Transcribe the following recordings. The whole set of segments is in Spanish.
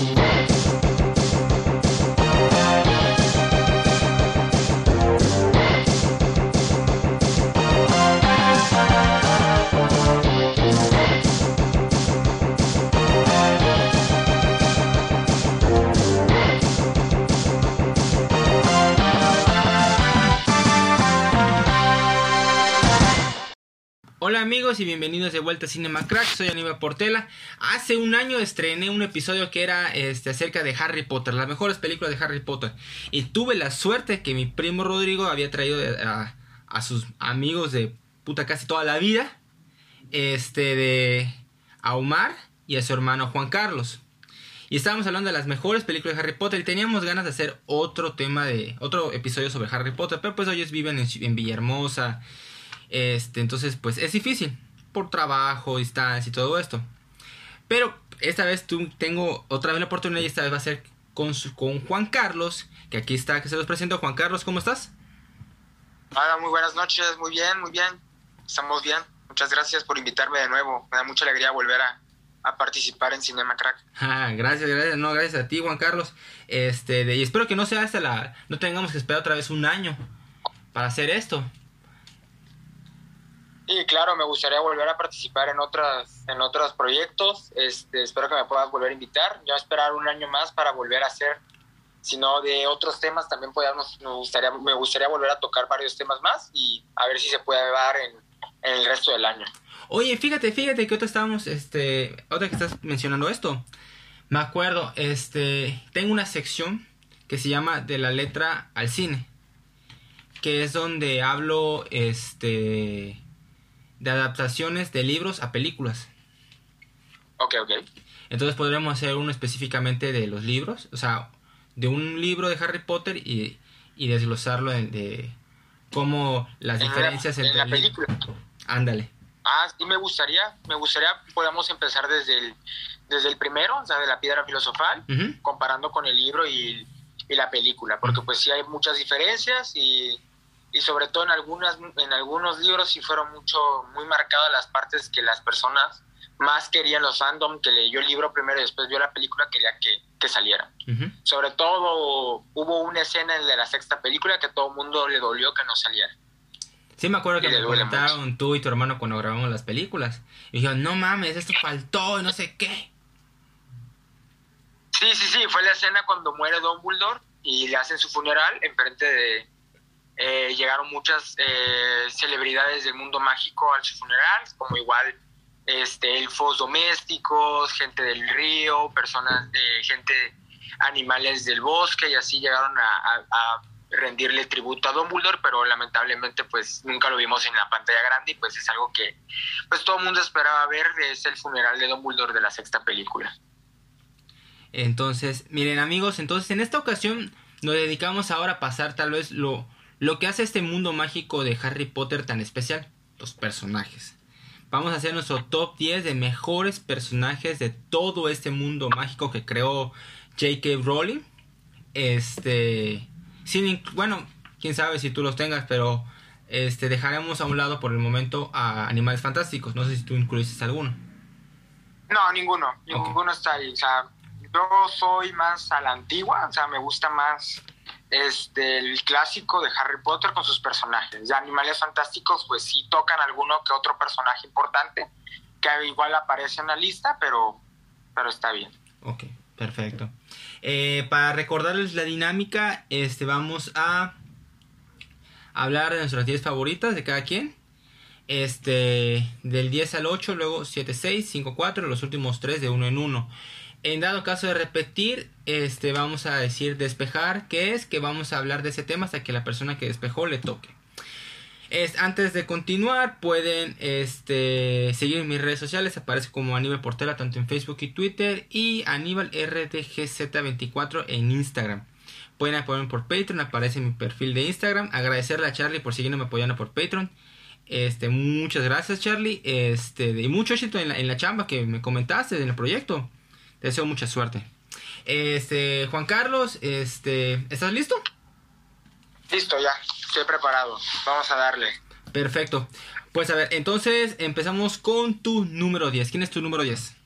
Ooh. Hola amigos y bienvenidos de vuelta a Cinema Crack, soy Aníbal Portela. Hace un año estrené un episodio que era este, acerca de Harry Potter, las mejores películas de Harry Potter. Y tuve la suerte que mi primo Rodrigo había traído a, a sus amigos de puta casi toda la vida, este de a Omar y a su hermano Juan Carlos. Y estábamos hablando de las mejores películas de Harry Potter y teníamos ganas de hacer otro tema de otro episodio sobre Harry Potter, pero pues ellos viven en, en Villahermosa este, entonces, pues es difícil por trabajo, distancia y todo esto. Pero esta vez tú tengo otra vez la oportunidad y esta vez va a ser con, con Juan Carlos, que aquí está, que se los presento. Juan Carlos, ¿cómo estás? Hola, muy buenas noches, muy bien, muy bien. Estamos bien. Muchas gracias por invitarme de nuevo. Me da mucha alegría volver a, a participar en Cinema Crack. Ah, gracias, gracias, no, gracias a ti, Juan Carlos. Este, de, y espero que no sea hasta la, no tengamos que esperar otra vez un año para hacer esto. Sí, claro, me gustaría volver a participar en otras en otros proyectos. Este, espero que me puedas volver a invitar. Yo esperar un año más para volver a hacer, sino de otros temas también podamos, me gustaría me gustaría volver a tocar varios temas más y a ver si se puede dar en, el resto del año. Oye, fíjate, fíjate que otra estábamos, este, otra que estás mencionando esto. Me acuerdo, este, tengo una sección que se llama de la letra al cine, que es donde hablo, este de adaptaciones de libros a películas. Ok, ok. Entonces podríamos hacer uno específicamente de los libros, o sea, de un libro de Harry Potter y, y desglosarlo de, de cómo las En diferencias la, en entre la película. Ándale. Ah, sí, me gustaría, me gustaría, podamos empezar desde el, desde el primero, o sea, de la piedra filosofal, comparando con el libro y, y la película, porque pues sí hay muchas diferencias y, y sobre todo en algunas en algunos libros sí fueron mucho muy marcadas las partes que las personas más querían los fandom que leyó el libro primero y después vio la película quería que, que saliera. Sobre todo hubo una escena en de la sexta película que a todo el mundo le dolió que no saliera. Sí, me acuerdo que me comentaron tú y tu hermano cuando grabamos las películas. Y dijeron, no mames, esto faltó y no sé qué. Sí, sí, sí, fue la escena cuando muere Dumbledore y le hacen su funeral enfrente de... eh, llegaron muchas eh, celebridades del mundo mágico a su funeral, como igual este, elfos domésticos, gente del río, personas, de gente, animales del bosque y así llegaron a rendirle tributo a Dumbledore, pero lamentablemente pues nunca lo vimos en la pantalla grande y pues es algo que pues todo el mundo esperaba ver, es el funeral de Dumbledore de la sexta película. Entonces, miren amigos, entonces en esta ocasión nos dedicamos ahora a pasar tal vez lo, lo que hace este mundo mágico de Harry Potter tan especial, los personajes. Vamos a hacer nuestro top 10 de mejores personajes de todo este mundo mágico que creó J.K. Rowling. Este, sin, bueno, quién sabe si tú los tengas, pero este dejaremos a un lado por el momento a Animales Fantásticos. No sé si tú incluiste alguno. No, ninguno, ninguno está ahí. O sea, yo soy más a la antigua, o sea, me gusta más este el clásico de Harry Potter con sus personajes. De Animales Fantásticos, pues sí tocan alguno que otro personaje importante, que igual aparece en la lista, pero, pero está bien. Ok, perfecto. Eh, para recordarles la dinámica, este vamos a hablar de nuestras 10 favoritas de cada quien. Este, del 10 al 8, luego 7, 6, 5, 4, los últimos 3 de uno en uno. En dado caso de repetir, este, vamos a decir despejar, que es que vamos a hablar de ese tema hasta que la persona que despejó le toque. Es, antes de continuar, pueden este, seguir mis redes sociales. Aparece como Aníbal Portela tanto en Facebook y Twitter. Y Aníbal RDGZ24 en Instagram. Pueden apoyarme por Patreon. Aparece mi perfil de Instagram. Agradecerle a Charlie por seguirme apoyando por Patreon. Este, muchas gracias, Charlie. Este, y mucho éxito en la, en la chamba que me comentaste en el proyecto. Te deseo mucha suerte. Este, Juan Carlos, este, ¿estás listo? Listo, ya, estoy preparado. Vamos a darle. Perfecto. Pues a ver, entonces empezamos con tu número 10. ¿Quién es tu número 10?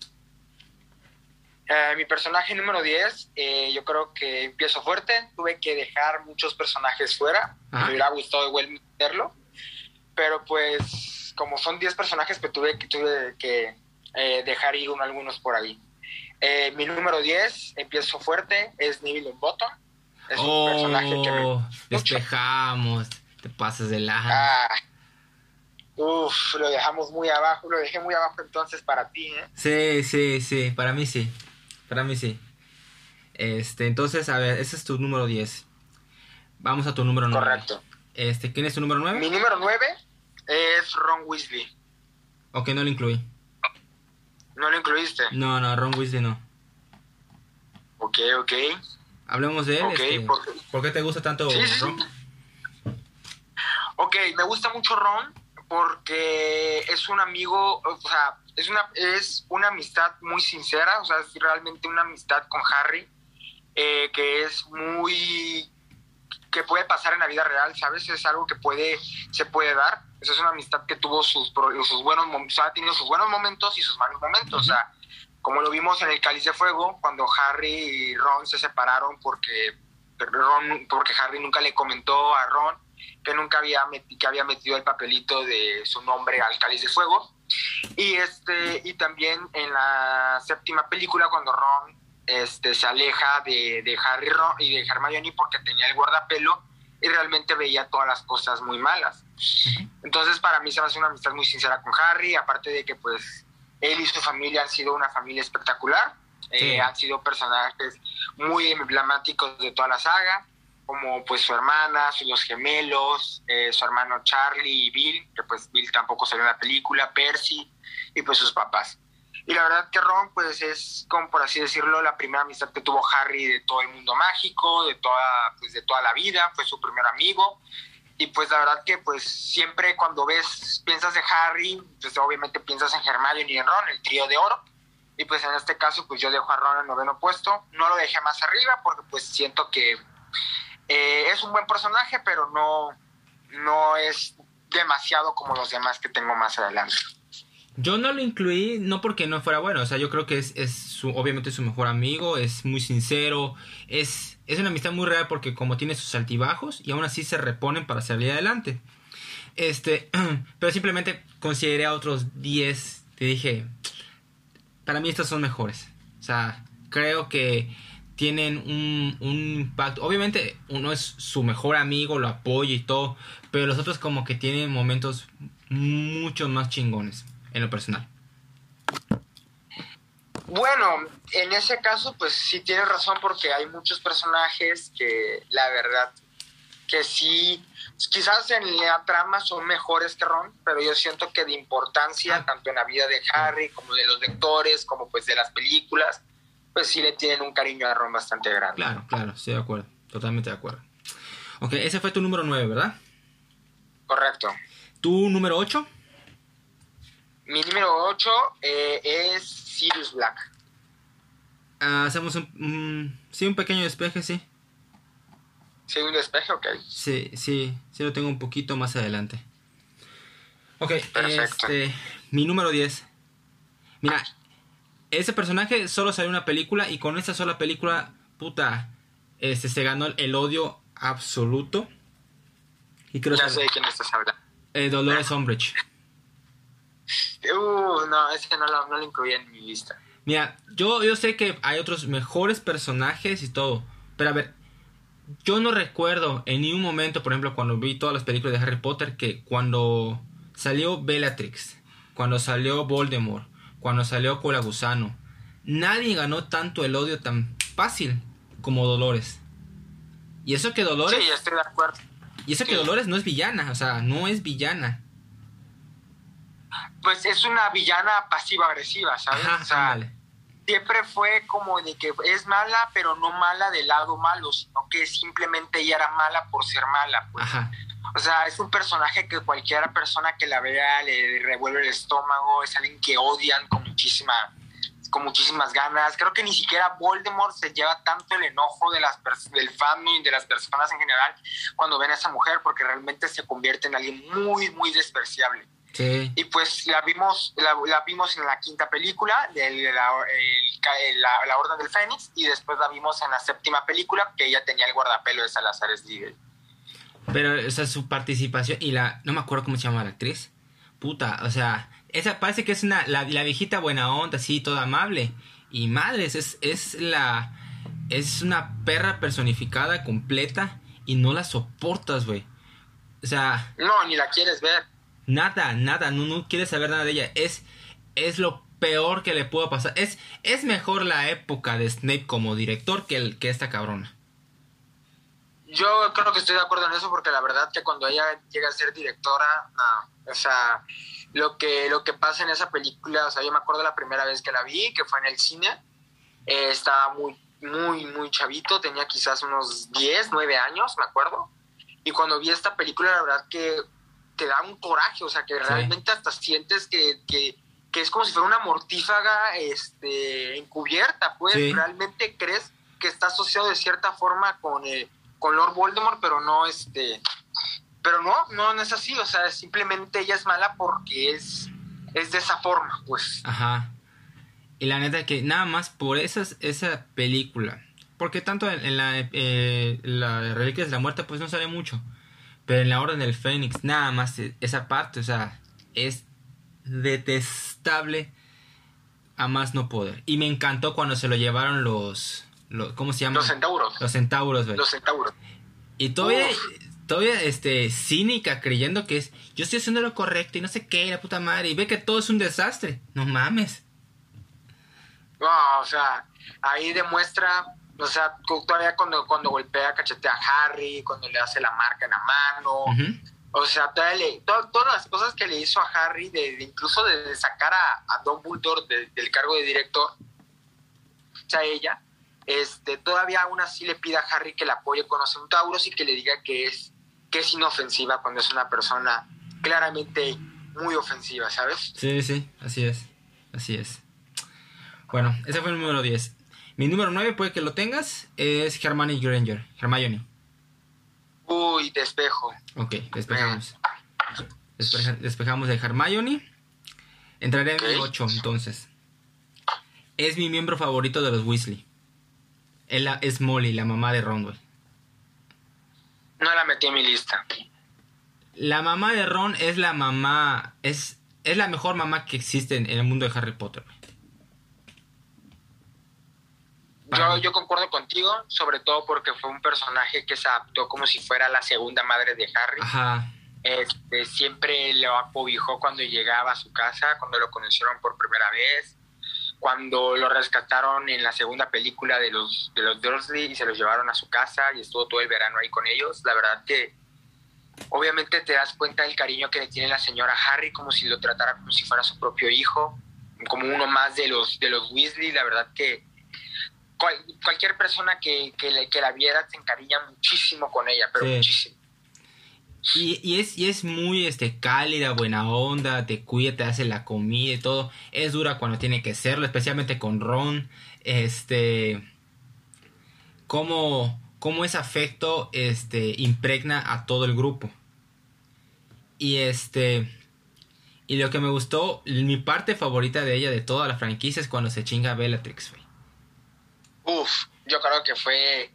Eh, mi personaje número 10, eh, yo creo que empiezo fuerte. Tuve que dejar muchos personajes fuera. Me hubiera gustado igual meterlo. Pero pues, como son 10 personajes, que tuve, que tuve que eh, dejar ir algunos por ahí. Mi número 10, empiezo fuerte, es Neville Bottom. Es un personaje que me... Oh, despejamos, te pasas de la... Ah, uf, lo dejamos muy abajo, lo dejé muy abajo entonces para ti, ¿eh? Sí, sí, sí, para mí sí. Para mí sí. Este, entonces, a ver, ese es tu número 10. Vamos a tu número 9. Correcto. Este, ¿quién es tu número 9? Mi número 9 es Ron Weasley. Ok, no lo incluí. ¿No lo incluiste? No, no, Ron Weasley no. Ok, ok. Hablemos de él. Este, ¿por, qué? te gusta tanto Ron? Ok, me gusta mucho Ron porque es un amigo, o sea, es una, es una amistad muy sincera, o sea, es realmente una amistad con Harry, eh, que es muy que puede pasar en la vida real, ¿sabes? Es algo que puede, se puede dar. Es una amistad que tuvo sus, sus buenos ha tenido sus buenos momentos y sus malos momentos. O sea, como lo vimos en el Cáliz de Fuego, cuando Harry y Ron se separaron porque Ron, porque Harry nunca le comentó a Ron que nunca había, que había metido el papelito de su nombre al cáliz de fuego. Y, este, y también en la séptima película, cuando Ron este, se aleja de, de Harry Ron y de Hermione porque tenía el guardapelo y realmente veía todas las cosas muy malas. Entonces para mí se me hace una amistad muy sincera con Harry, aparte de que pues él y su familia han sido una familia espectacular, eh, han sido personajes muy emblemáticos de toda la saga como pues su hermana, los gemelos, eh, su hermano Charlie y Bill, que pues Bill tampoco salió en la película, Percy y pues sus papás. Y la verdad que Ron pues es como por así decirlo la primera amistad que tuvo Harry de todo el mundo mágico, de toda pues de toda la vida, fue su primer amigo. Y pues la verdad que pues siempre cuando ves piensas de Harry, pues obviamente piensas en Hermione y en Ron, el trío de oro. Y pues en este caso pues yo dejo a Ron en noveno puesto, no lo dejé más arriba porque pues siento que eh, es un buen personaje, pero no, no es demasiado como los demás que tengo más adelante. Yo no lo incluí, no porque no fuera bueno, o sea, yo creo que es, es su, obviamente su mejor amigo, es muy sincero, es, es una amistad muy real porque como tiene sus altibajos y aún así se reponen para salir adelante. Este, pero simplemente consideré a otros 10, te dije, para mí estos son mejores. O sea, creo que tienen un, impacto. Obviamente uno es su mejor amigo, lo apoya y todo, pero los otros como que tienen momentos mucho más chingones en lo personal. Bueno, en ese caso pues sí tienes razón porque hay muchos personajes que la verdad que sí, quizás en la trama son mejores que Ron, pero yo siento que de importancia, ah. tanto en la vida de Harry como de los lectores, como pues de las películas, pues sí le tienen un cariño a Ron bastante grande. Claro, claro, estoy de acuerdo, totalmente de acuerdo. Ok, ese fue tu número 9, ¿verdad? Correcto. ¿Tu número 8? Mi número 8 eh, es Sirius Black. Ah, hacemos un, sí, un pequeño despeje, sí. Sí, un despeje, ok. Sí, sí, sí lo tengo un poquito más adelante. Ok, Perfecto. Este, mi número 10. Mira, ese personaje solo salió una película y con esa sola película, puta, este, se ganó el odio absoluto. Y creo ya sé de quién estás hablando. Eh, Dolores Umbridge. Uh, no, ese no lo, no lo incluí en mi lista. Mira, yo, yo sé que hay otros mejores personajes y todo, pero a ver, yo no recuerdo en ningún momento, por ejemplo, cuando vi todas las películas de Harry Potter, que cuando salió Bellatrix, cuando salió Voldemort, cuando salió Cola Gusano. Nadie ganó tanto el odio tan fácil como Dolores. Y eso que Dolores. Sí, estoy de acuerdo. Y eso que Dolores no es villana, o sea, no es villana. Pues es una villana pasiva-agresiva, ¿sabes? o sea, siempre fue como de que es mala, pero no mala del lado malo, sino que simplemente ella era mala por ser mala. Pues. Ajá. O sea, es un personaje que cualquier persona que la vea le revuelve el estómago, es alguien que odian con muchísima con muchísimas ganas. Creo que ni siquiera Voldemort se lleva tanto el enojo de las del fandom y de las personas en general cuando ven a esa mujer, porque realmente se convierte en alguien muy, muy despreciable. Sí. Y pues la vimos, la, la vimos en la quinta película, de la, el- el- la, la Orden del Fénix, y después la vimos en la séptima película, que ella tenía el guardapelo de Salazar Sligel. Pero, o sea, su participación y la... No me acuerdo cómo se llama la actriz. Puta, o sea, esa parece que es una... La, la viejita buena onda, así, toda amable. Y madres, es, es la... Es una perra personificada completa y no la soportas, güey. O sea, No, ni la quieres ver. Nada, nada, no, no quieres saber nada de ella. Es, es lo peor que le pudo pasar. Es, es mejor la época de Snape como director que, el, que esta cabrona. Yo creo que estoy de acuerdo en eso porque la verdad que cuando ella llega a ser directora, no, o sea, lo que, lo que pasa en esa película, o sea, yo me acuerdo la primera vez que la vi, que fue en el cine, eh, estaba muy, muy, muy chavito, tenía quizás unos 10, 9 años, me acuerdo, y cuando vi esta película, la verdad que te da un coraje, o sea, que realmente hasta sientes que, que, que es como si fuera una mortífaga este, encubierta, pues Sí. realmente crees que está asociado de cierta forma con, eh, con Lord Voldemort, pero no este pero no, no, no es así, o sea, simplemente ella es mala porque es, es de esa forma, pues. Ajá. Y la neta que nada más por esas, esa película. Porque tanto en, en la, eh, la Reliquias de la Muerte pues no sale mucho. Pero en la Orden del Fénix, nada más e- esa parte, o sea, es detestable a más no poder. Y me encantó cuando se lo llevaron los... los ¿Cómo se llama? Los centauros. Los centauros, güey. Los centauros. Y todavía, Uf. todavía, este, cínica, creyendo que es, yo estoy haciendo lo correcto y no sé qué, la puta madre, y ve que todo es un desastre. No mames. No, o sea, ahí demuestra, o sea, todavía cuando, cuando golpea, cachetea a Harry, cuando le hace la marca en la mano, o sea, todavía le- to- todas las cosas que le hizo a Harry, de, de incluso de, de sacar a, a Don Dumbledore de- del cargo de director, sea, ella, este, todavía aún así le pide a Harry que la apoye con los centauros y que le diga que es, que es inofensiva cuando es una persona claramente muy ofensiva, ¿sabes? Sí, sí, así es. Así es. Bueno, ese fue el número 10. Mi número 9, puede que lo tengas, es Hermione Granger. Hermione. Uy, despejo. Ok, despejamos. Despeja- despejamos de Hermione. Entraré en mi Ok. 8, entonces. Es mi miembro favorito de los Weasley. Él es Molly, la mamá de Ron, güey. No la metí en mi lista. La mamá de Ron es la mamá. Es, es la mejor mamá que existe en, en el mundo de Harry Potter. güey. Para Yo, yo concuerdo contigo, sobre todo porque fue un personaje que se adaptó como si fuera la segunda madre de Harry. Ajá. Este, siempre lo acobijó cuando llegaba a su casa, cuando lo conocieron por primera vez, cuando lo rescataron en la segunda película de los, de los Dursley y se los llevaron a su casa y estuvo todo el verano ahí con ellos. La verdad que obviamente te das cuenta del cariño que le tiene la señora Harry, como si lo tratara como si fuera su propio hijo, como uno más de los, de los Weasley. La verdad que cual- cualquier persona que, que, le- que la viera se encariña muchísimo con ella, pero Sí. muchísimo. Y, y es, y es muy este, cálida, buena onda, te cuida, te hace la comida y todo. Es dura cuando tiene que serlo, especialmente con Ron. Este. Cómo, cómo ese afecto este, impregna a todo el grupo. Y este. Y lo que me gustó, mi parte favorita de ella, de toda la franquicia, es cuando se chinga a Bellatrix. Uf, yo creo que fue,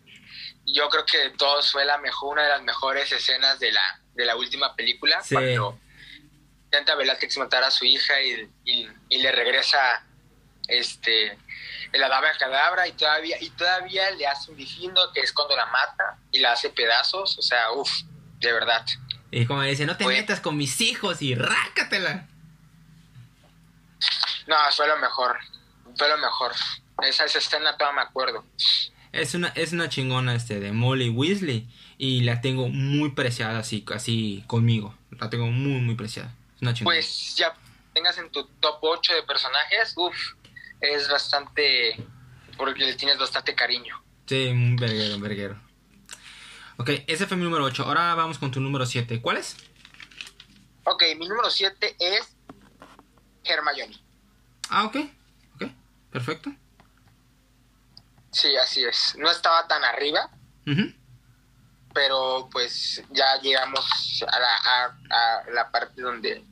yo creo que de todos fue la mejor, una de las mejores escenas de la, de la última película, Sí. cuando intenta Bellatrix matar a su hija y, y, y le regresa este el Adabra cadabra y todavía, y todavía le hace un difindo que es cuando la mata y la hace pedazos, o sea, uf, de verdad. Y como dice, no te metas con mis hijos y rácatela. No, fue lo mejor, fue lo mejor. Esa, esa escena toda me acuerdo. Es una, es una chingona este de Molly Weasley. Y la tengo muy preciada así, así conmigo. La tengo muy, muy preciada. Es una chingona. pues ya tengas en tu top 8 de personajes, uff, es bastante, porque le tienes bastante cariño. Sí, un verguero, un verguero. Ok, ese fue mi número 8. Ahora vamos con tu número 7. ¿Cuál es? Ok, mi número 7 es Hermione. Ah, ok. Ok, perfecto. Sí, así es. No estaba tan arriba, pero pues ya llegamos a la, a, a la parte donde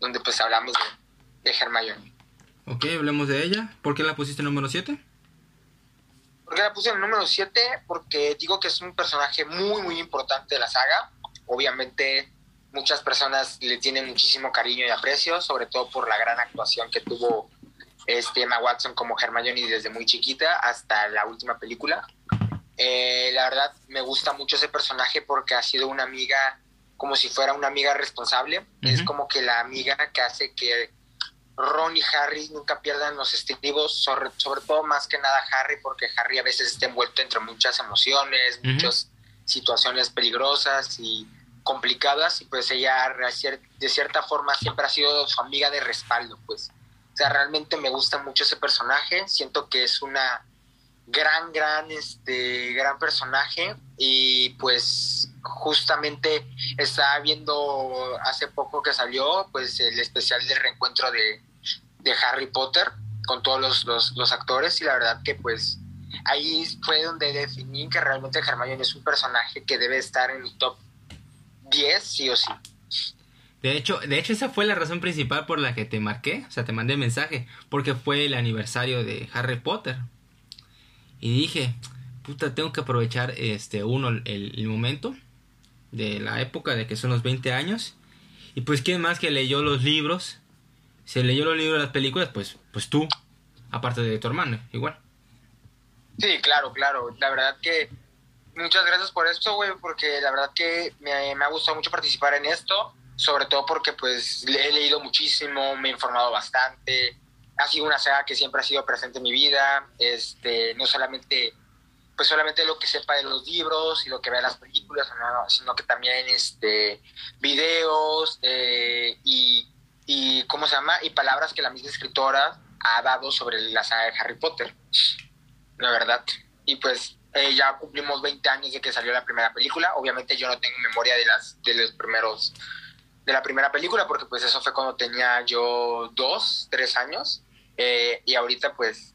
donde pues hablamos de, de Hermione. Ok, hablemos de ella. ¿Por qué la pusiste número 7? ¿Por qué la puse en el número 7? Porque digo que es un personaje muy, muy importante de la saga. Obviamente muchas personas le tienen muchísimo cariño y aprecio, sobre todo por la gran actuación que tuvo este Emma Watson como Hermione desde muy chiquita hasta la última película. Eh, la verdad me gusta mucho ese personaje porque ha sido una amiga como si fuera una amiga responsable. Es como que la amiga que hace que Ron y Harry nunca pierdan los estribos, sobre, sobre, todo más que nada Harry, porque Harry a veces está envuelto entre muchas emociones, muchas situaciones peligrosas y complicadas, y pues ella de cierta forma siempre ha sido su amiga de respaldo, pues. O sea, realmente me gusta mucho ese personaje, siento que es una gran, gran, este, gran personaje y pues justamente estaba viendo hace poco que salió pues el especial del reencuentro de, Harry Potter con todos los, los, actores y la verdad que pues ahí fue donde definí que realmente Hermione es un personaje que debe estar en el top 10 sí o sí. De hecho, de hecho esa fue la razón principal por la que te marqué, o sea, te mandé mensaje, porque fue el aniversario de Harry Potter. Y dije, puta, tengo que aprovechar este uno el, momento de la época de que son los 20 años. Y pues quién más que leyó los libros, se leyó los libros de las películas, pues pues tú, aparte de tu hermano, igual. Sí, claro, claro. La verdad que muchas gracias por esto, güey, porque la verdad que me, me, ha gustado mucho participar en esto, sobre todo porque pues he leído muchísimo, me he informado bastante, ha sido una saga que siempre ha sido presente en mi vida, este, no solamente pues solamente lo que sepa de los libros y lo que vea las películas, sino que también este videos eh, y, y cómo se llama y palabras que la misma escritora ha dado sobre la saga de Harry Potter, la verdad. Y pues eh, ya cumplimos 20 años de que salió la primera película. Obviamente yo no tengo memoria de las de los primeros de la primera película porque pues eso fue cuando tenía yo dos, tres años eh, y ahorita pues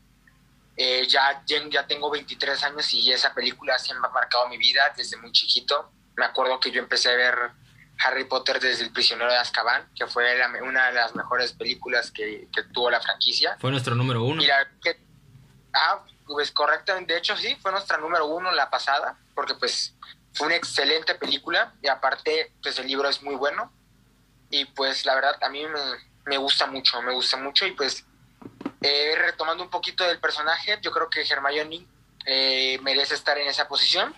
eh, ya, ya tengo 23 años y esa película siempre ha marcado mi vida desde muy chiquito. Me acuerdo que yo empecé a ver Harry Potter desde El prisionero de Azkaban, que fue una de las mejores películas que, tuvo la franquicia. Fue nuestro número uno. que, ah, pues correctamente, de hecho sí, fue nuestra número uno la pasada, porque pues fue una excelente película y aparte pues el libro es muy bueno y pues la verdad a mí me, me gusta mucho, me gusta mucho y pues eh, retomando un poquito del personaje, yo creo que Hermione eh, merece estar en esa posición.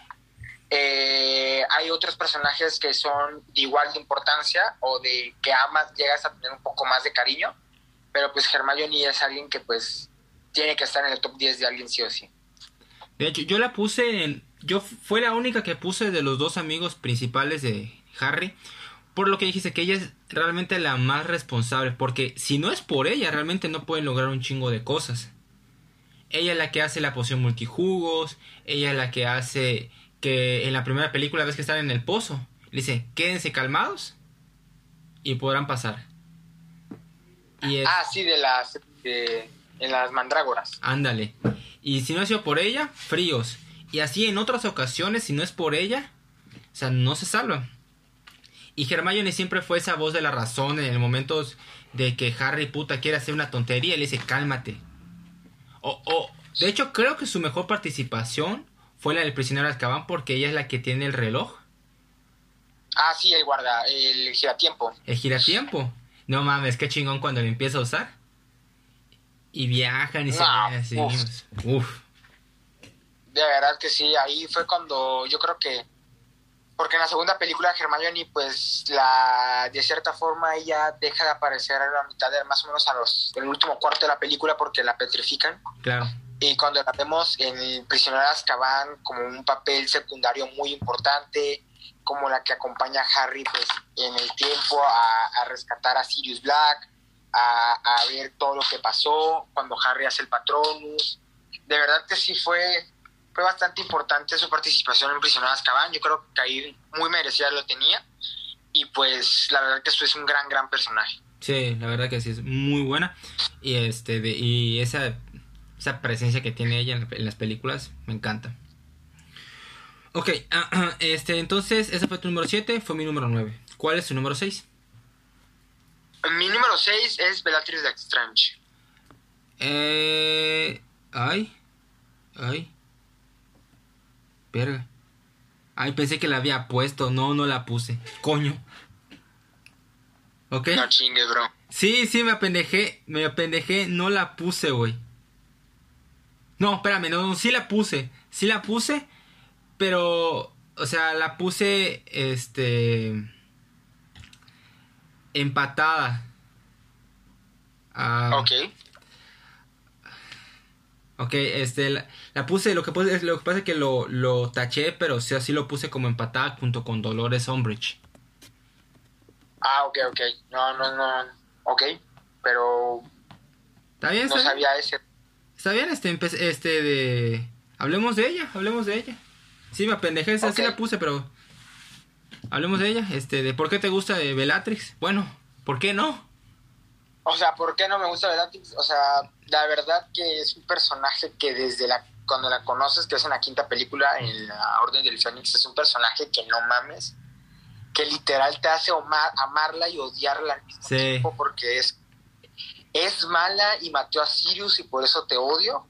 Eh, hay otros personajes que son de igual de importancia o de que amas, llegas a tener un poco más de cariño, pero pues Hermione es alguien que pues tiene que estar en el top 10 de alguien sí o sí. De hecho, yo la puse en... Yo fue la única que puse de los dos amigos principales de Harry por lo que dijiste que ella es realmente la más responsable, porque si no es por ella, realmente no pueden lograr un chingo de cosas. Ella es la que hace la poción multijugos, ella es la que hace que en la primera película ves que están en el pozo, le dice, quédense calmados y podrán pasar. Y Ah, sí, de las, de, en las mandrágoras. Ándale. Y si no ha sido por ella, fríos. Y así en otras ocasiones, si no es por ella, o sea, no se salvan. Y Hermione siempre fue esa voz de la razón en el momento de que Harry puta quiere hacer una tontería. Le dice, cálmate. O, o, de hecho, creo que su mejor participación fue la del prisionero de Azkaban porque ella es la que tiene el reloj. Ah, sí, el guarda, el giratiempo. El giratiempo. No mames, qué chingón cuando lo empieza a usar. Y viajan y se ven así. uf. De verdad que sí, ahí fue cuando yo creo que porque en la segunda película Hermione pues la de cierta forma ella deja de aparecer a la mitad de más o menos a los el último cuarto de la película porque la petrifican. Claro. Y cuando la vemos en el prisionero de Azkaban como un papel secundario muy importante como la que acompaña a Harry pues en el tiempo a, rescatar a Sirius Black a, a ver todo lo que pasó cuando Harry hace el Patronus. De verdad que sí fue fue bastante importante su participación en Prisioneros de Azkaban. Yo creo que ahí muy merecida lo tenía. Y pues la verdad que eso es un gran, gran personaje. Sí, la verdad que sí, es muy buena. Y este y esa, esa presencia que tiene ella en, las películas me encanta. Ok, este, entonces ese fue tu número 7, fue mi número 9. ¿Cuál es tu número 6? Mi número 6 es Bellatrix Lestrange. Eh. Ay. Ay. Verga. Ay, pensé que la había puesto. No, no la puse. Coño. ¿Ok? No chingues, bro. Sí, sí, me apendejé. Me apendejé. No la puse, güey. No, espérame. No, no, sí la puse. Sí la puse. Pero. O sea, la puse. Este. Empatada. Ah, Ok. Ok, este, la, la puse, lo que, puse, lo que pasa es que lo, lo taché, pero sí, así lo puse como empatada junto con Dolores Umbridge. Ah, ok, ok. No, no, no. Ok. Pero ¿Está bien? no ¿Está bien? sabía ese. Está bien, este, este de... Hablemos de ella, hablemos de ella. Sí, me apendejé, esa sí Ok. la puse, pero... Hablemos de ella, este, de por qué te gusta de Bellatrix. Bueno, ¿por qué no? O sea, ¿por qué no me gusta Bellatrix? O sea, la verdad que es un personaje que desde la cuando la conoces, que es en la quinta película, en la Orden del Fénix, es un personaje que no mames, que literal te hace omar- amarla y odiarla al mismo Sí. tiempo porque es, es mala y mató a Sirius y por eso te odio,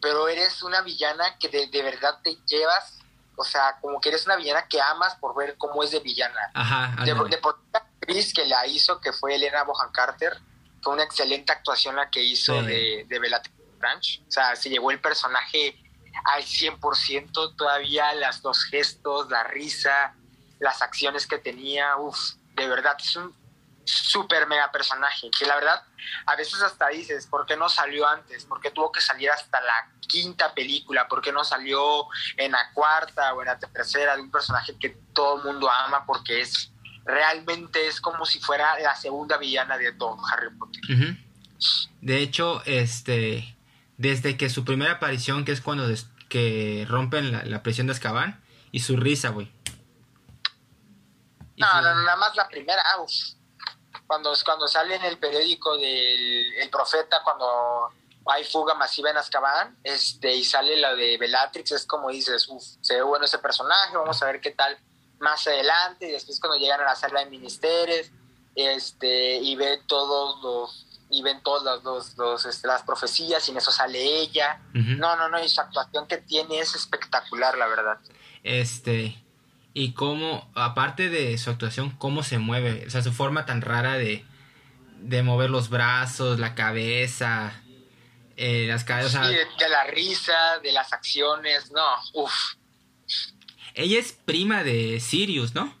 pero eres una villana que de, de verdad te llevas, o sea, como que eres una villana que amas por ver cómo es de villana Ajá, de, de por la actriz que la hizo, que fue Elena Bohan Carter, fue una excelente actuación la que hizo Sí. de, de Bellatrix Lestrange. O sea, se llevó el personaje al 100%, todavía las dos gestos, la risa, las acciones que tenía, uff, de verdad, es un súper mega personaje, que la verdad, a veces hasta dices, ¿por qué no salió antes? ¿Por qué tuvo que salir hasta la quinta película? ¿Por qué no salió en la cuarta o en la tercera de un personaje que todo el mundo ama porque es realmente es como si fuera la segunda villana de todo Harry Potter. De hecho, este, desde que su primera aparición, que es cuando des- que rompen la, la prisión de Azkaban, y su risa, güey. No, no, no, nada más la primera, uf. Cuando, cuando sale en el periódico del el profeta, cuando hay fuga masiva en Azkaban, este, y sale la de Bellatrix, es como dices, uff, se ve bueno ese personaje, vamos a ver qué tal más adelante, y después cuando llegan a la sala de ministerios, este, y ven todos los, y ven todas los, los- este, las profecías, y en eso sale ella. No, no, no, y su actuación que tiene es espectacular, la verdad. Este, y cómo, aparte de su actuación, cómo se mueve, o sea, su forma tan rara de, de mover los brazos, la cabeza, eh, las sea, Sí, de, de la risa, de las acciones, no, uff. Ella es prima de Sirius, ¿no?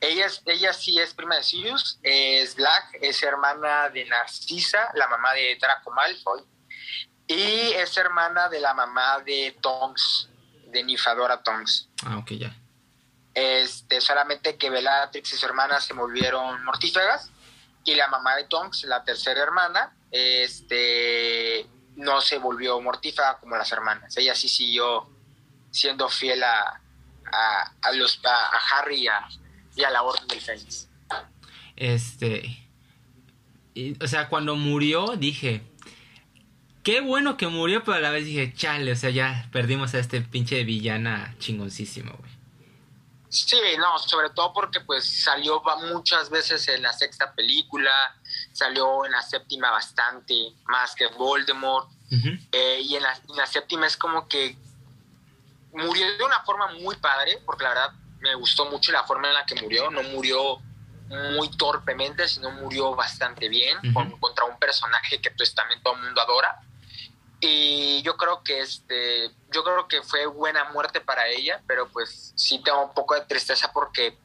Ella, es, ella sí es prima de Sirius, es Black, es hermana de Narcisa, la mamá de Draco Malfoy, y es hermana de la mamá de Tonks, de Nifadora Tonks. Ah, ok, ya. Este, solamente que Bellatrix y su hermana se volvieron mortífagas, y la mamá de Tonks, la tercera hermana, este, no se volvió mortífaga como las hermanas. Ella sí siguió siendo fiel a, a, a los, a, a Harry y a, y a la Orden del Fénix. Este, y, o sea, cuando murió dije, qué bueno que murió, pero a la vez dije, chale, o sea, ya perdimos a este pinche villana chingoncísimo, güey. Sí, no, sobre todo porque pues salió muchas veces en la sexta película, salió en la séptima bastante, más que Voldemort, eh, y en la, en la séptima es como que murió de una forma muy padre, porque la verdad me gustó mucho la forma en la que murió, no murió muy torpemente, sino murió bastante bien, con- contra un personaje que pues también todo el mundo adora. Y yo creo que este, yo creo que fue buena muerte para ella, pero pues sí tengo un poco de tristeza porque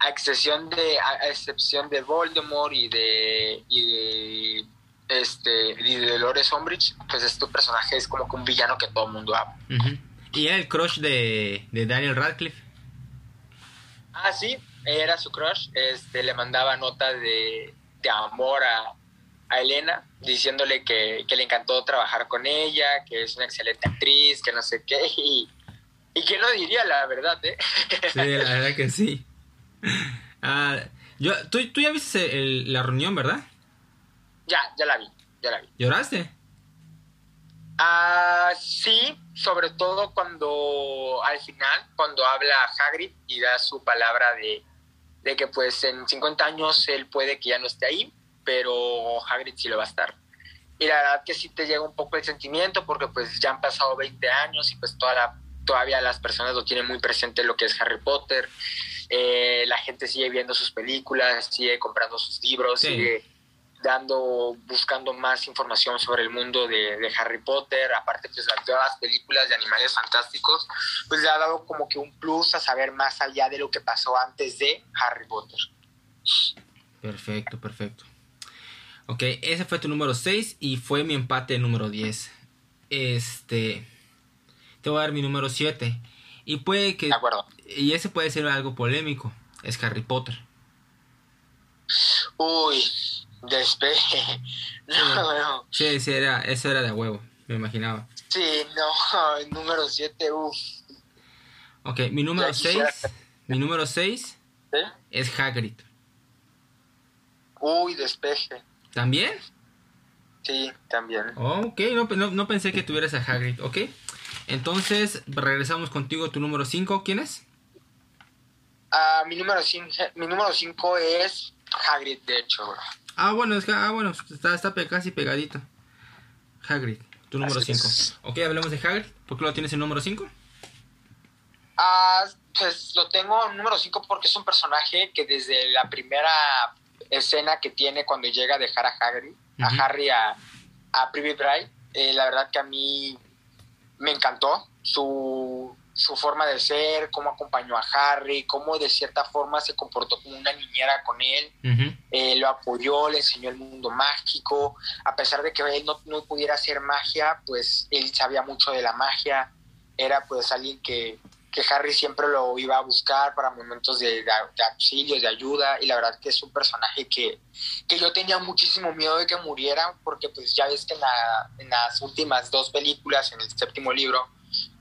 a excepción de, a excepción de Voldemort y de, y de este y de Dolores Umbridge, pues este personaje es como que un villano que todo el mundo ama. Ujú. Y era el crush de, de Daniel Radcliffe. Ah, sí, era su crush, este le mandaba notas de, de amor a, a Elena, diciéndole que, que le encantó trabajar con ella, que es una excelente actriz, que no sé qué, y, y que no diría la verdad, ¿eh? Sí, la verdad que sí. Ah, yo, ¿tú, tú ya viste el- la reunión, ¿verdad? ya, ya la vi, ya la vi. ¿Lloraste? Ah, sí, sobre todo cuando al final, cuando habla Hagrid y da su palabra de, de que pues en 50 años él puede que ya no esté ahí, pero Hagrid sí lo va a estar. Y la verdad que sí te llega un poco el sentimiento porque pues ya han pasado 20 años y pues toda la, todavía las personas lo tienen muy presente lo que es Harry Potter. Eh, la gente sigue viendo sus películas, sigue comprando sus libros, sigue dando, buscando más información sobre el mundo de, Harry Potter, aparte pues las nuevas películas de animales fantásticos, pues le ha dado como que un plus a saber más allá de lo que pasó antes de Harry Potter. Perfecto, perfecto. Ok, ese fue tu número 6 y fue mi empate número 10. Este. Te voy a dar mi número 7. Y puede que. De acuerdo. Y ese puede ser algo polémico. Es Harry Potter. Uy, despeje. No, sí. Sí, era, eso era de huevo, me imaginaba. Sí, no, el número 7, uff. Ok, mi número 6. Mi número 6 es Hagrid. Uy, despeje. ¿También? Sí, también. ok, no, no, pensé que tuvieras a Hagrid, ok. Entonces, regresamos contigo, tu número 5, ¿quién es? Ah, mi número 5 mi número cinco es Hagrid, de hecho. Ah, bueno, es, ah, bueno está, está casi pegadito. Hagrid, tu número 5. Ok, hablemos de Hagrid. ¿Por qué lo tienes en número 5? Ah, pues lo tengo en número 5 porque es un personaje que desde la primera escena que tiene cuando llega a dejar a Hagrid, a Harry a, a Privy Bright, eh, la verdad que a mí me encantó su, su forma de ser, cómo acompañó a Harry, cómo de cierta forma se comportó como una niñera con él, eh, lo apoyó, le enseñó el mundo mágico, a pesar de que él no, no, pudiera hacer magia, pues él sabía mucho de la magia, era pues alguien que, que Harry siempre lo iba a buscar para momentos de, de, auxilio, de ayuda, y la verdad que es un personaje que, que yo tenía muchísimo miedo de que muriera, porque pues ya ves que en, en las últimas dos películas, en el séptimo libro,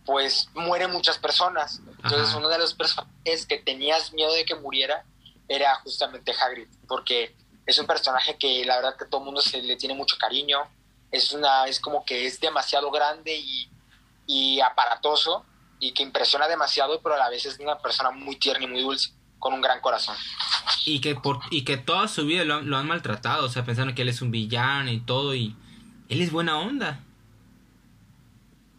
pues mueren muchas personas. Entonces uno de los personajes que tenías miedo de que muriera era justamente Hagrid, porque es un personaje que la verdad que todo el mundo se le tiene mucho cariño, es, una, es como que es demasiado grande y, y aparatoso y que impresiona demasiado, pero a la vez es una persona muy tierna y muy dulce, con un gran corazón. Y que, por, y que toda su vida lo, lo han maltratado, o sea, pensando que él es un villano y todo, y él es buena onda.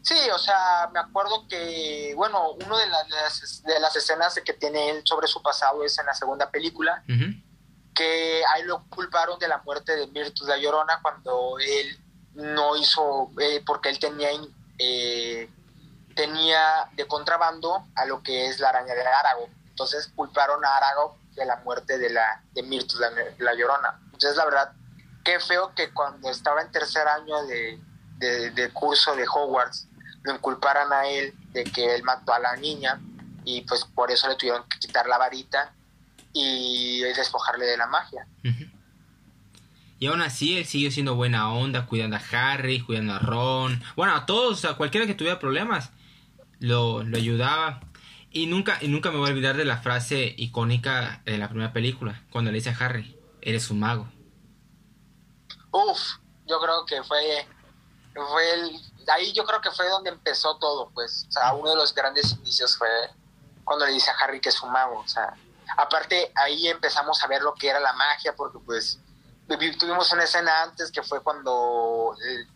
Sí, o sea, me acuerdo que, bueno, una de las, de las escenas que tiene él sobre su pasado es en la segunda película, que ahí lo culparon de la muerte de Virtus la Llorona cuando él no hizo, eh, porque él tenía, eh, tenía de contrabando a lo que es la araña de Arago. Entonces culparon a Arago de la muerte de la de Mirtus la, Llorona. Entonces, la verdad, qué feo que cuando estaba en tercer año de, de curso de Hogwarts, lo inculparan a él de que él mató a la niña y pues por eso le tuvieron que quitar la varita y despojarle de la magia. Y aún así él siguió siendo buena onda, cuidando a Harry, cuidando a Ron, bueno, a todos, a cualquiera que tuviera problemas, lo, lo ayudaba. Y nunca, y nunca me voy a olvidar de la frase icónica de la primera película, cuando le dice a Harry, eres un mago. Uf, yo creo que fue, fue el, ahí yo creo que fue donde empezó todo, pues, o sea, uno de los grandes inicios fue cuando le dice a Harry que es un mago, o sea, aparte ahí empezamos a ver lo que era la magia, porque pues tuvimos una escena antes que fue cuando eh,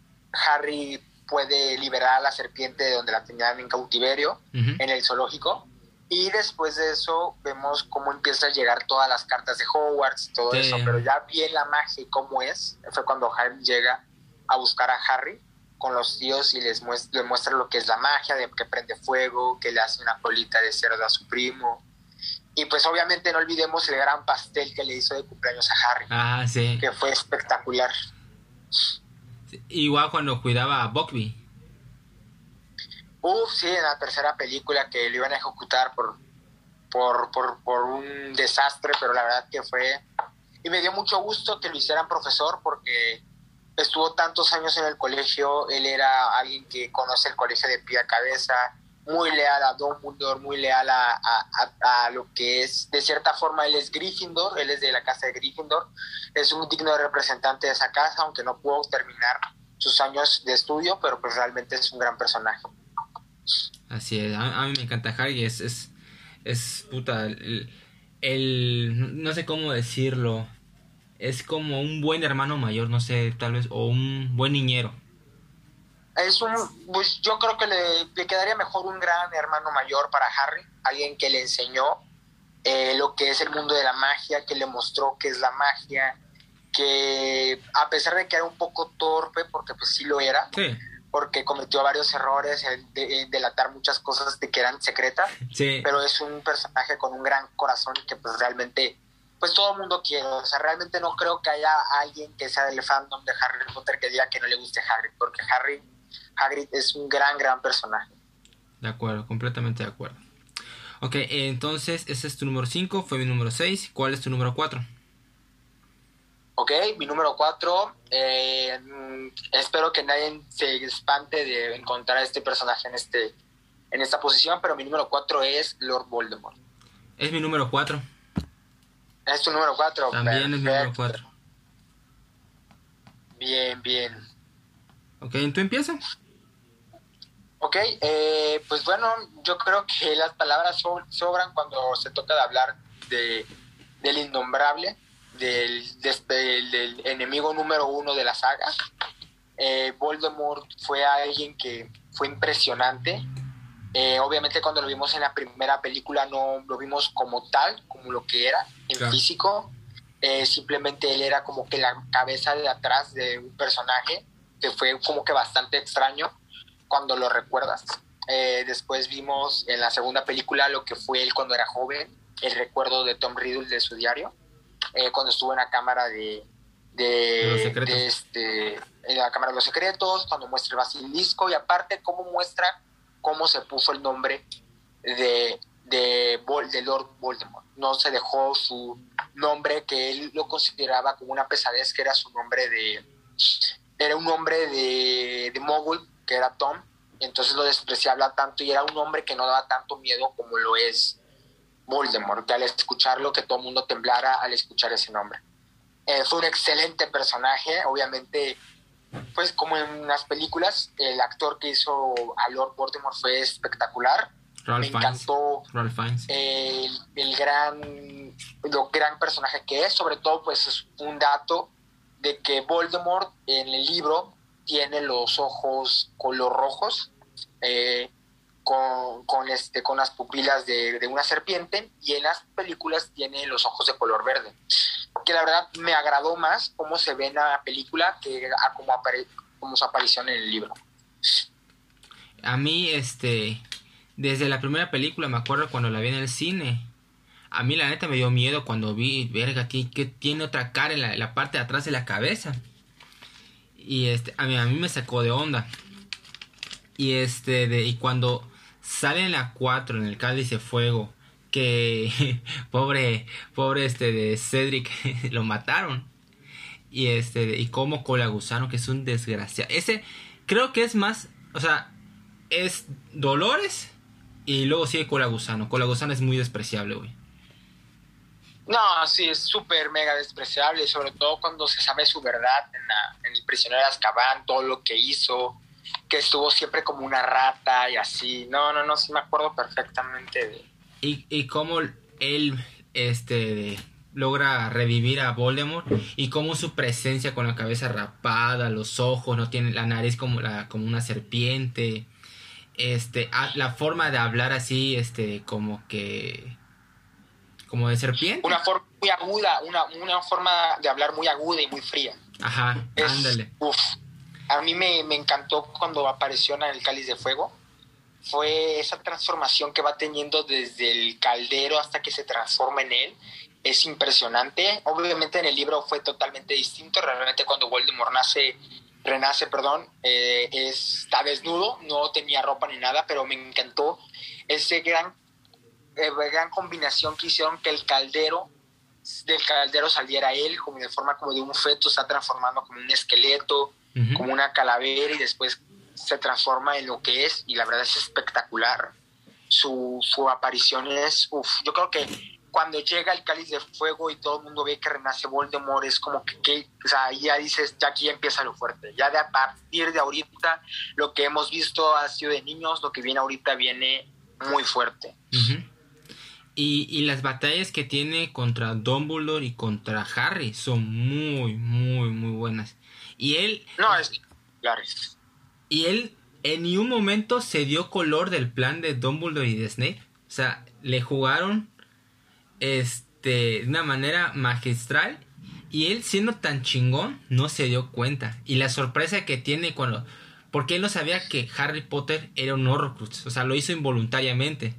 Harry puede liberar a la serpiente de donde la tenían en cautiverio, en el zoológico, y después de eso vemos cómo empieza a llegar todas las cartas de Hogwarts y todo eso, pero ya bien la magia y cómo es, fue cuando Harry llega a buscar a Harry con los tíos y les muestra, lo que es la magia, de que prende fuego, que le hace una colita de cerdo a su primo. Y pues obviamente no olvidemos el gran pastel que le hizo de cumpleaños a Harry. Ah, sí. Que fue espectacular. Igual cuando cuidaba a Buckby. Uf, sí, en la tercera película que lo iban a ejecutar por, por, por, por un desastre, pero la verdad que fue... Y me dio mucho gusto que lo hicieran profesor porque estuvo tantos años en el colegio, él era alguien que conoce el colegio de pie a cabeza, muy leal a Dumbledore, muy leal a, a, lo que es, de cierta forma, él es Gryffindor, él es de la casa de Gryffindor, es un digno representante de esa casa, aunque no pudo terminar sus años de estudio, pero pues realmente es un gran personaje. Así es, a, mí me encanta Harry, es, es, es puta, el, no sé cómo decirlo, es como un buen hermano mayor, no sé, tal vez, o un buen niñero. Es un, pues yo creo que le, le quedaría mejor un gran hermano mayor para Harry, alguien que le enseñó eh, lo que es el mundo de la magia, que le mostró qué es la magia, que a pesar de que era un poco torpe, porque pues sí lo era, porque cometió varios errores, de, delatar muchas cosas de que eran secretas, pero es un personaje con un gran corazón y que pues realmente, pues todo el mundo quiere, o sea, realmente no creo que haya alguien que sea del fandom de Harry Potter que diga que no le guste Harry, porque Harry, Hagrid es un gran, gran personaje. De acuerdo, completamente de acuerdo. Ok, entonces ese es tu número 5, fue mi número 6. ¿Cuál es tu número 4? Ok, mi número 4. Eh, espero que nadie se espante de encontrar a este personaje en, este, en esta posición, pero mi número 4 es Lord Voldemort. Es mi número 4. Es tu número 4. También es mi número 4. Bien, bien. Ok, ¿tú empiezas? Ok, eh, pues bueno, yo creo que las palabras sobran cuando se toca de hablar de, del innombrable, del, del, enemigo número uno de la saga. Eh, Voldemort fue alguien que fue impresionante. Eh, obviamente cuando lo vimos en la primera película no lo vimos como tal, como lo que era en físico. simplemente él era como que la cabeza de atrás de un personaje que fue como que bastante extraño cuando lo recuerdas. Eh, después vimos en la segunda película lo que fue él cuando era joven, el recuerdo de Tom Riddle de su diario, eh, cuando estuvo en la cámara de, de, este, en la cámara de los secretos, cuando muestra el basilisco y aparte cómo muestra cómo se puso el nombre de, de, de Lord Voldemort. No se dejó su nombre que él lo consideraba como una pesadez, que era su nombre de... Era un nombre de, de mogul que era Tom, entonces lo despreciaba tanto y era un hombre que no daba tanto miedo como lo es Voldemort, que al escucharlo que todo el mundo temblara al escuchar ese nombre. Eh, fue un excelente personaje, obviamente, pues como en las películas, el actor que hizo a Lord Voldemort fue espectacular. Me encantó el, el, gran, lo gran personaje que es, sobre todo pues es un dato de que Voldemort en el libro tiene los ojos color rojos, eh, con, con, este, con las pupilas de, de, una serpiente, y en las películas tiene los ojos de color verde. Que la verdad me agradó más cómo se ve en la película que a como, como su aparición en el libro. A mí, este, desde la primera película, me acuerdo cuando la vi en el cine, a mí la neta me dio miedo cuando vi, verga, que, que tiene otra cara en la, la, parte de atrás de la cabeza. Y este, a mí, a mí me sacó de onda. Y este, de, y cuando sale en la 4, en el cáliz de fuego, que pobre, pobre este de Cedric lo mataron. Y este, y como Cola Gusano, que es un desgraciado. Ese, creo que es más, o sea, es Dolores y luego sigue Cola Gusano. Cola Gusano es muy despreciable, güey. No, sí, es súper mega despreciable, sobre todo cuando se sabe su verdad en, el prisionero de Azkaban, todo lo que hizo, que estuvo siempre como una rata y así. No, no, no, sí me acuerdo perfectamente de... Y, y cómo él, este, logra revivir a Voldemort y cómo su presencia con la cabeza rapada, los ojos, no tiene la nariz como, la, como una serpiente, este, la forma de hablar así, este, como que como de serpiente. Una forma muy aguda, una, una forma de hablar muy aguda y muy fría. Ajá, ándale. Uf, a mí me, me, encantó cuando apareció en el cáliz de fuego. Fue esa transformación que va teniendo desde el caldero hasta que se transforma en él. Es impresionante. Obviamente en el libro fue totalmente distinto. Realmente cuando Voldemort nace, renace, perdón, eh, está desnudo, no tenía ropa ni nada, pero me encantó ese gran eh, gran combinación que hicieron que el caldero del caldero saliera él como de forma como de un feto está transformando como un esqueleto como una calavera y después se transforma en lo que es y la verdad es espectacular. Su, su aparición es uf, yo creo que cuando llega el cáliz de fuego y todo el mundo ve que renace Voldemort es como que, que o sea, ya dices ya aquí empieza lo fuerte. Ya de a partir de ahorita lo que hemos visto ha sido de niños lo que viene ahorita viene muy fuerte. Y, y las batallas que tiene contra Dumbledore y contra Harry son muy, muy, muy buenas. Y él... No, es... Y él en ningún momento se dio color del plan de Dumbledore y de Snape. O sea, le jugaron este, de una manera magistral. Y él siendo tan chingón, no se dio cuenta. Y la sorpresa que tiene cuando... Porque él no sabía que Harry Potter era un Horrocrux. O sea, lo hizo involuntariamente.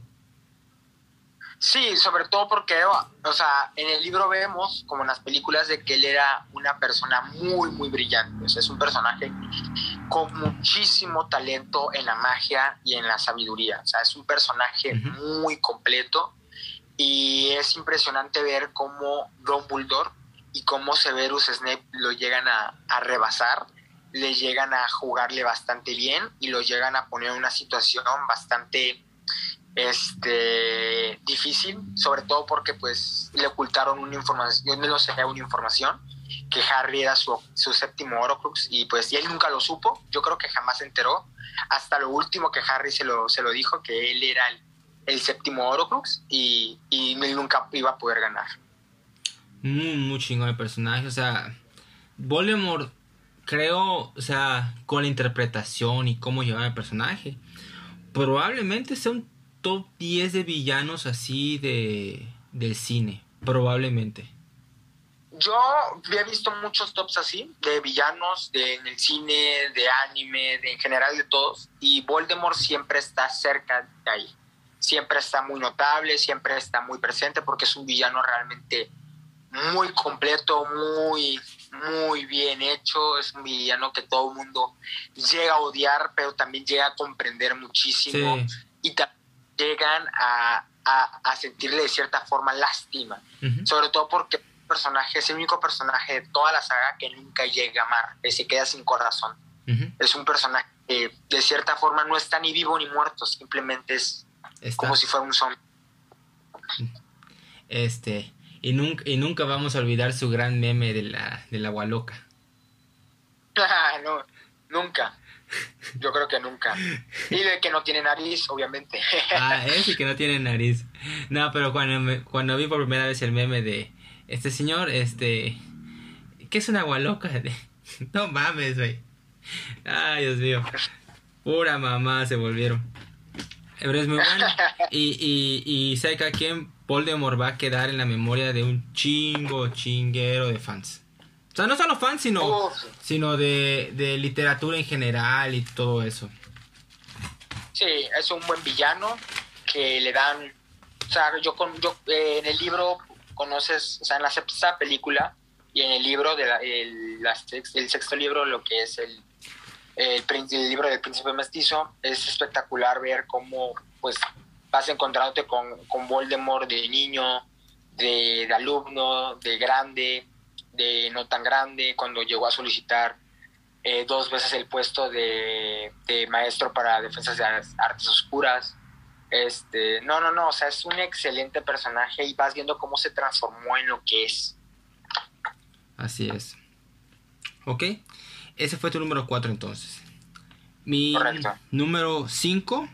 Sí, sobre todo porque, o sea, en el libro vemos, como en las películas, de que él era una persona muy, muy brillante. O sea, es un personaje con muchísimo talento en la magia y en la sabiduría. O sea, es un personaje muy completo y es impresionante ver cómo Dumbledore y cómo Severus Snape lo llegan a, a rebasar, le llegan a jugarle bastante bien y lo llegan a poner en una situación bastante este difícil, sobre todo porque pues le ocultaron una información, yo no sé, una información que Harry era su, su séptimo Horcrux y pues y él nunca lo supo, yo creo que jamás se enteró, hasta lo último que Harry se lo, se lo dijo, que él era el, séptimo Horcrux y, y él nunca iba a poder ganar. Muy, muy chingón el personaje, o sea, Voldemort creo, o sea, con la interpretación y cómo llevar el personaje, probablemente sea un top 10 de villanos así de del cine, probablemente. Yo había visto muchos tops así, de villanos, de, en el cine, de anime, de, en general de todos, y Voldemort siempre está cerca de ahí. Siempre está muy notable, siempre está muy presente porque es un villano realmente muy completo, muy, muy bien hecho. Es un villano que todo el mundo llega a odiar, pero también llega a comprender muchísimo. Y también llegan a, a, sentirle de cierta forma lástima, sobre todo porque el personaje es el único personaje de toda la saga que nunca llega a amar, que se queda sin corazón. Es un personaje que de cierta forma no está ni vivo ni muerto, simplemente es como si fuera un zombie. Este, y nunca, y nunca vamos a olvidar su gran meme de la, de la loca. no, nunca. Yo creo que nunca. Y de que no tiene nariz, obviamente. ah, ese que no tiene nariz. No, pero cuando, cuando vi por primera vez el meme de este señor, este... ¿Qué es una agua loca? no mames, güey. Ay, Dios mío. Pura mamá se volvieron. Pero es muy bueno. Y, y, y sé que aquí en Voldemort va a quedar en la memoria de un chingo, chinguero de fans. O sea, no solo fans, sino, sino de, literatura en general y todo eso. Sí, es un buen villano que le dan... O sea, yo, con, yo eh, en el libro conoces, o sea, en la sexta película y en el libro, de el, sexto libro, lo que es el, el, libro del príncipe mestizo, es espectacular ver cómo, pues, vas encontrándote con, con Voldemort de niño, de, de alumno, de grande, de no tan grande, cuando llegó a solicitar eh, dos veces el puesto de, maestro para defensas de artes oscuras. Este, no, no, no, o sea, es un excelente personaje y vas viendo cómo se transformó en lo que es. Así es. Ok, ese fue tu número 4 entonces. Mi número 5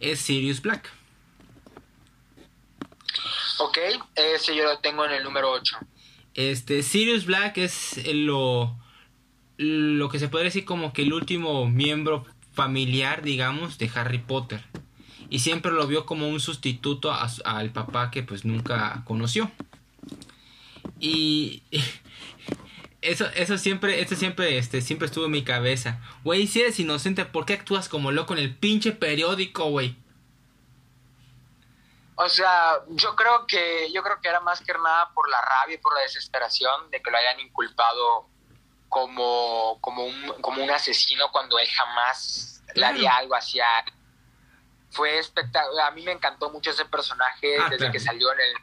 es Sirius Black. Ok, ese yo lo tengo en el número 8. Este, Sirius Black es lo, lo que se puede decir como que el último miembro familiar, digamos, de Harry Potter. Y siempre lo vio como un sustituto al papá que pues nunca conoció. Y eso, eso siempre, eso siempre, este, siempre estuvo en mi cabeza. Güey, si eres inocente, ¿por qué actúas como loco en el pinche periódico, güey? O sea, yo creo que yo creo que era más que nada por la rabia y por la desesperación de que lo hayan inculpado como como un, como un asesino cuando él jamás le haría algo hacia fue espectacular. A mí me encantó mucho ese personaje ah, desde que salió en el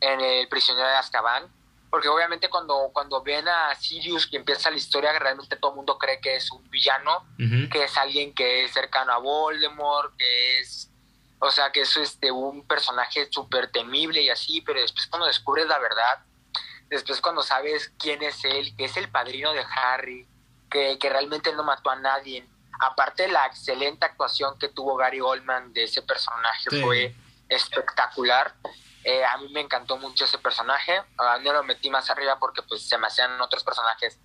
en el prisionero de Azkaban, porque obviamente cuando cuando ven a Sirius que empieza la historia realmente todo el mundo cree que es un villano, que es alguien que es cercano a Voldemort, que es o sea, que es este, un personaje súper temible y así, pero después cuando descubres la verdad, después cuando sabes quién es él, que es el padrino de Harry, que, que realmente no mató a nadie, aparte de la excelente actuación que tuvo Gary Oldman de ese personaje, fue espectacular. Eh, a mí me encantó mucho ese personaje. Ah, no lo metí más arriba porque pues se me hacían otros personajes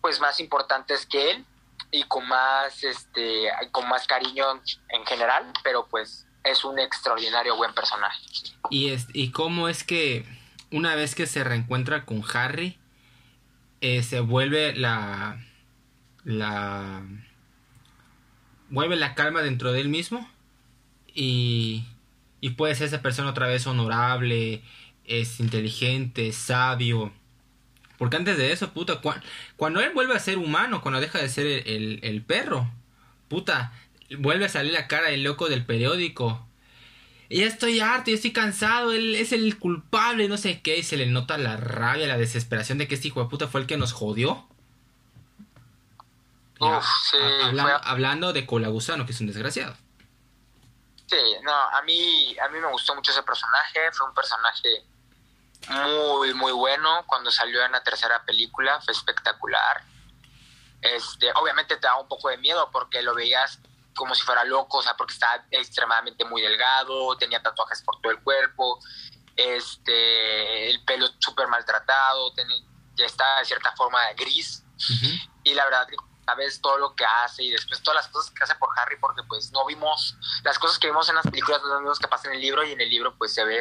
pues más importantes que él y con más este con más cariño en general, pero pues es un extraordinario buen personaje. Y es, y cómo es que una vez que se reencuentra con Harry eh, se vuelve la la vuelve la calma dentro de él mismo y y puede ser esa persona otra vez honorable, es inteligente, sabio. Porque antes de eso, puta, cuando él vuelve a ser humano, cuando deja de ser el, perro, puta, vuelve a salir la cara del loco del periódico. Ya estoy harto, ya estoy cansado, él es el culpable, no sé qué, y se le nota la rabia, la desesperación de que este hijo de puta fue el que nos jodió. Uf, sí, hablando de Colagusano, que es un desgraciado. Sí, no, a mí, a mí me gustó mucho ese personaje, fue un personaje muy, muy bueno. Cuando salió en la tercera película fue espectacular. Este, obviamente te da un poco de miedo porque lo veías como si fuera loco, o sea, porque estaba extremadamente muy delgado, tenía tatuajes por todo el cuerpo, este, el pelo súper maltratado, tenía, ya estaba de cierta forma gris. Y la verdad sabes todo lo que hace y después todas las cosas que hace por Harry porque pues no vimos las cosas que vimos en las películas no vimos que pasan en el libro y en el libro pues se ve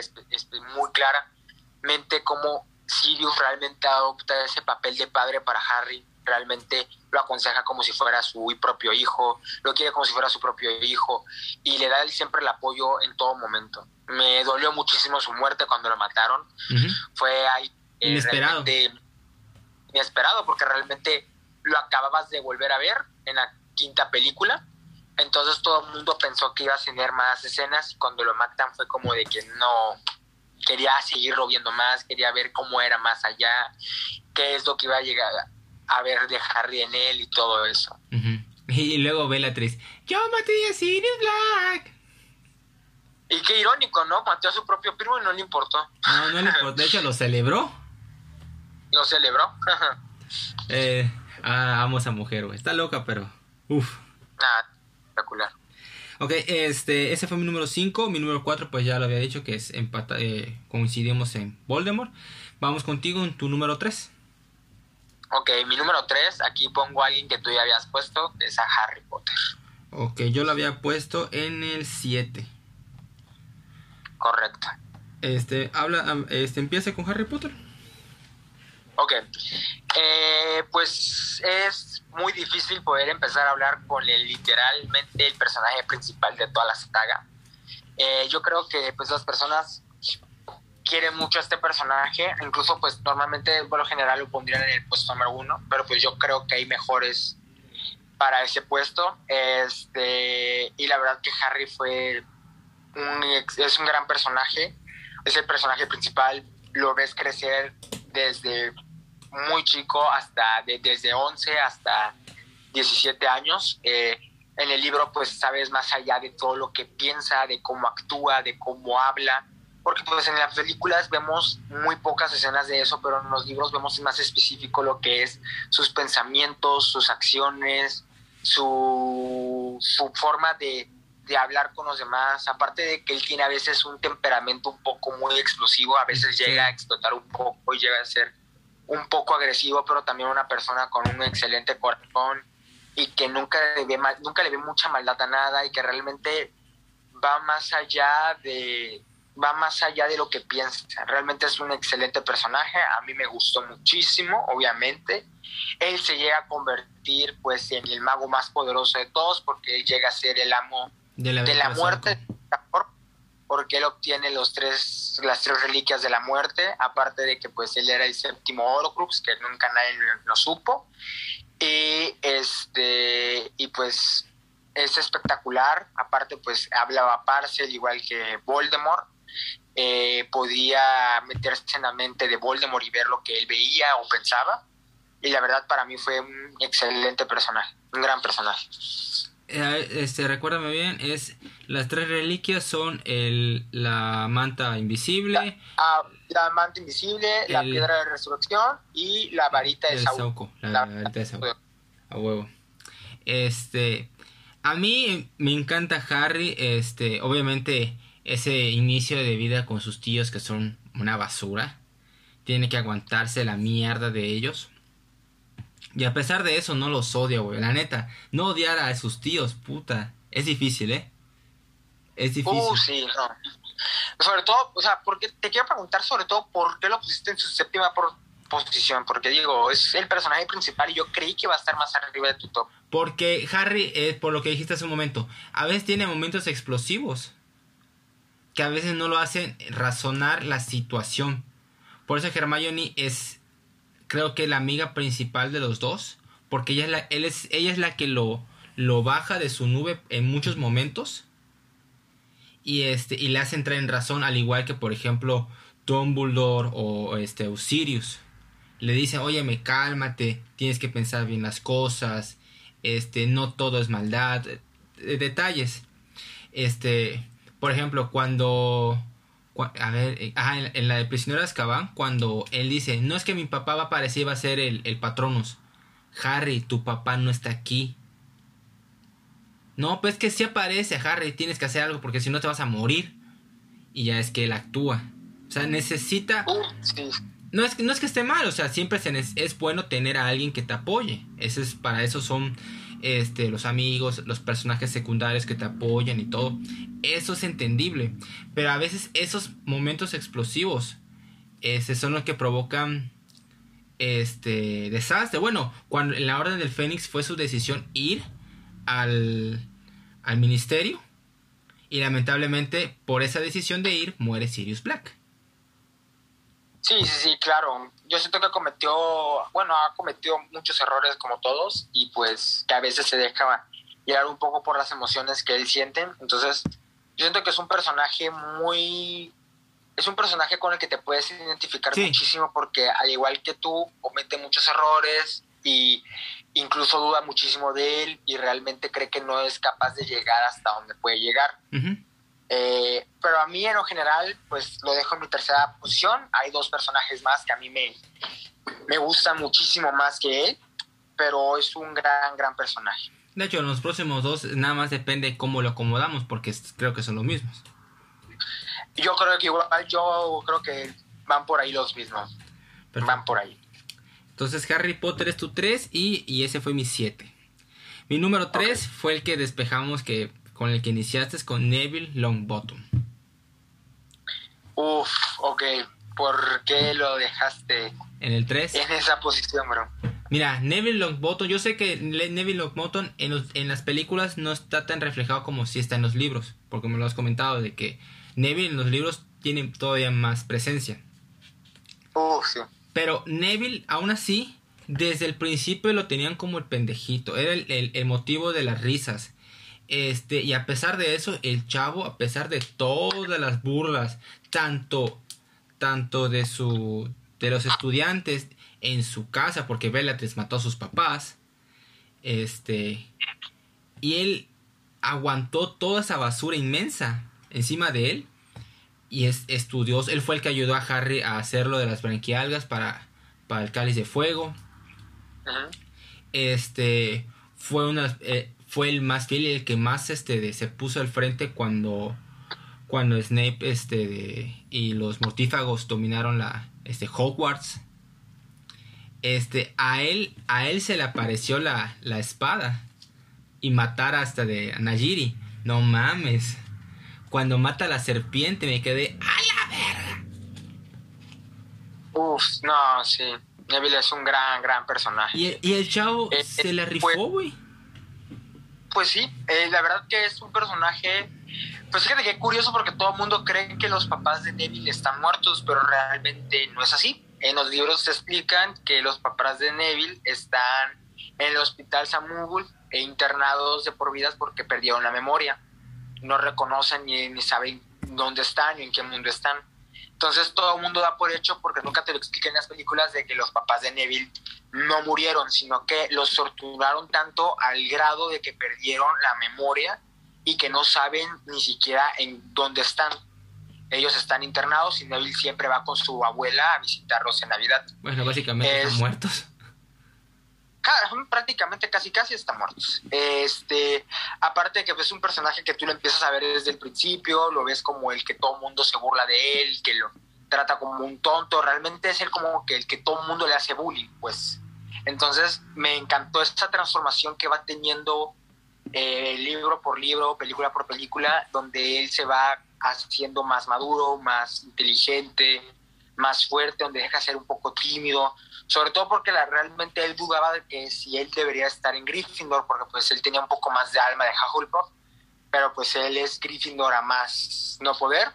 muy claramente cómo Sirius realmente adopta ese papel de padre para Harry realmente lo aconseja como si fuera su propio hijo lo quiere como si fuera su propio hijo y le da siempre el apoyo en todo momento. Me dolió muchísimo su muerte cuando lo mataron. Fue ahí eh, inesperado. inesperado porque realmente lo acababas de volver a ver en la quinta película. Entonces todo el mundo pensó que iba a tener más escenas y cuando lo matan fue como de que no quería seguirlo viendo más, quería ver cómo era más allá, qué es lo que iba a llegar a ver de Harry en él y todo eso. Y luego Bellatrix, yo maté a Sirius Black. Y qué irónico, ¿no? Mató a su propio primo y no le importó. No, no le importó, de hecho lo celebró. Lo celebró. eh, Ah, amo a esa mujer, güey. Está loca, pero. Uf. Ah, espectacular. Ok, este, ese fue mi número 5. Mi número 4, pues ya lo había dicho, que es empata, eh, coincidimos en Voldemort. Vamos contigo en tu número 3. Ok, mi número 3, aquí pongo a alguien que tú ya habías puesto, es a Harry Potter. Ok, yo lo había puesto en el 7. Correcto. Este, habla, este, empieza con Harry Potter. Ok, eh, pues es muy difícil poder empezar a hablar con el, literalmente el personaje principal de toda la saga. Eh, yo creo que pues las personas quieren mucho a este personaje, incluso pues normalmente por lo general lo pondrían en el puesto número uno, pero pues yo creo que hay mejores para ese puesto. Este, y la verdad que Harry fue un, es un gran personaje, es el personaje principal, lo ves crecer desde muy chico, hasta desde 11 hasta 17 años. Eh, en el libro pues sabes más allá de todo lo que piensa, de cómo actúa, de cómo habla, porque pues en las películas vemos muy pocas escenas de eso, pero en los libros vemos más específico lo que es sus pensamientos, sus acciones, su, su forma de, de hablar con los demás, aparte de que él tiene a veces un temperamento un poco muy explosivo, a veces llega a explotar un poco y llega a ser un poco agresivo, pero también una persona con un excelente corazón y que nunca le ve, nunca le ve mucha maldad a nada y que realmente va más allá de va más allá de lo que piensa. Realmente es un excelente personaje, a mí me gustó muchísimo, obviamente. Él se llega a convertir pues en el mago más poderoso de todos porque él llega a ser el amo de la, muerte, porque él obtiene los tres, las tres reliquias de la muerte, aparte de que pues él era el séptimo Horcrux, que nunca nadie lo, supo. Y este, y pues es espectacular, aparte pues hablaba Parcel igual que Voldemort, eh, podía meterse en la mente de Voldemort y ver lo que él veía o pensaba. Y la verdad para mí fue un excelente personaje, un gran personaje. Eh, este, recuérdame bien, es las tres reliquias son el, la manta invisible, la, ah, manta invisible, la piedra de resurrección y la varita de Sauco. La, varita de Sauco. A huevo. Este, a mí me encanta Harry, este, obviamente ese inicio de vida con sus tíos que son una basura. Tiene que aguantarse la mierda de ellos. Y a pesar de eso no los odia, güey. La neta, no odiar a sus tíos, puta. Es difícil, ¿eh? Es difícil. Uh, sí, no. Sobre todo, o sea, porque te quiero preguntar sobre todo por qué lo pusiste en su séptima posición. Porque digo, es el personaje principal y yo creí que iba a estar más arriba de tu top. Porque Harry, eh, por lo que dijiste hace un momento, a veces tiene momentos explosivos. Que a veces no lo hacen razonar la situación. Por eso Hermione es, creo que la amiga principal de los dos. Porque ella es la, él es, ella es la que lo, lo baja de su nube en muchos momentos y este y le hace entrar en razón al igual que por ejemplo Dumbledore o este Sirius le dicen oye me cálmate tienes que pensar bien las cosas este no todo es maldad detalles este por ejemplo cuando a ver eh, en, la de prisionero de Azkaban cuando él dice no es que mi papá va a aparecer va a ser el, el patronus Harry tu papá no está aquí no, pues que si aparece Harry, tienes que hacer algo porque si no te vas a morir. Y ya es que él actúa. O sea, necesita... No es, no es que esté mal, o sea, siempre es bueno tener a alguien que te apoye. Eso es, para eso son este, los amigos, los personajes secundarios que te apoyan y todo. Eso es entendible. Pero a veces esos momentos explosivos este, son los que provocan este desastre. Bueno, cuando en la Orden del Fénix fue su decisión ir al, al ministerio y lamentablemente por esa decisión de ir muere Sirius Black. Sí, sí, sí, claro. Yo siento que cometió, bueno, ha cometido muchos errores como todos y pues que a veces se deja llevar un poco por las emociones que él siente. Entonces, yo siento que es un personaje muy... Es un personaje con el que te puedes identificar muchísimo porque al igual que tú, comete muchos errores y incluso duda muchísimo de él y realmente cree que no es capaz de llegar hasta donde puede llegar. Eh, pero a mí en lo general, pues lo dejo en mi tercera posición. Hay dos personajes más que a mí me, me gustan muchísimo más que él, pero es un gran, gran personaje. De hecho, en los próximos dos nada más depende cómo lo acomodamos, porque creo que son los mismos. Yo creo que igual, yo creo que van por ahí los mismos. Van por ahí. Entonces Harry Potter es tu 3 y, ese fue mi 7. Mi número 3 fue el que despejamos que con el que iniciaste es con Neville Longbottom. Uf, ok. ¿Por qué lo dejaste en el 3? En esa posición, bro. Mira, Neville Longbottom, yo sé que Neville Longbottom en, en las películas no está tan reflejado como si está en los libros, porque me lo has comentado de que Neville en los libros tiene todavía más presencia. Uf, sí. Pero Neville, aún así, desde el principio lo tenían como el pendejito. Era el, motivo de las risas. Este, y a pesar de eso, el chavo, a pesar de todas las burlas, tanto, tanto de su, de los estudiantes en su casa, porque Bellatrix mató a sus papás, este, y él aguantó toda esa basura inmensa encima de él y es estudioso. Él fue el que ayudó a Harry a hacer lo de las branquialgas para, para el cáliz de fuego. Este fue una eh, fue el más fiel y el que más este se puso al frente cuando cuando Snape este y los mortífagos dominaron la este Hogwarts. Este a él a él se le apareció la, la espada y matar hasta de Najiri. No mames cuando mata a la serpiente me quedé ¡a la verga! Uf, no, sí. Neville es un gran, gran personaje. Y, el chavo eh, se la rifó, pues, güey. Pues, sí, eh, la verdad que es un personaje. Pues fíjate que curioso porque todo el mundo cree que los papás de Neville están muertos, pero realmente no es así. En los libros se explican que los papás de Neville están en el hospital Samugul e internados de por vidas porque perdieron la memoria no reconocen ni, ni saben dónde están ni en qué mundo están. Entonces todo el mundo da por hecho, porque nunca te lo explican en las películas, de que los papás de Neville no murieron, sino que los torturaron tanto al grado de que perdieron la memoria y que no saben ni siquiera en dónde están. Ellos están internados y Neville siempre va con su abuela a visitarlos en Navidad. Bueno, básicamente están muertos. Prácticamente casi casi están muertos. Este, aparte de que es un personaje que tú lo empiezas a ver desde el principio, lo ves como el que todo mundo se burla de él, que lo trata como un tonto, realmente es el como que el que todo mundo le hace bullying, pues. Entonces me encantó esta transformación que va teniendo eh, libro por libro, película por película, donde él se va haciendo más maduro, más inteligente, más fuerte, donde deja de ser un poco tímido, sobre todo porque la, realmente él dudaba de que si él debería estar en Gryffindor, porque pues él tenía un poco más de alma de Hufflepuff, pero pues él es Gryffindor a más no poder,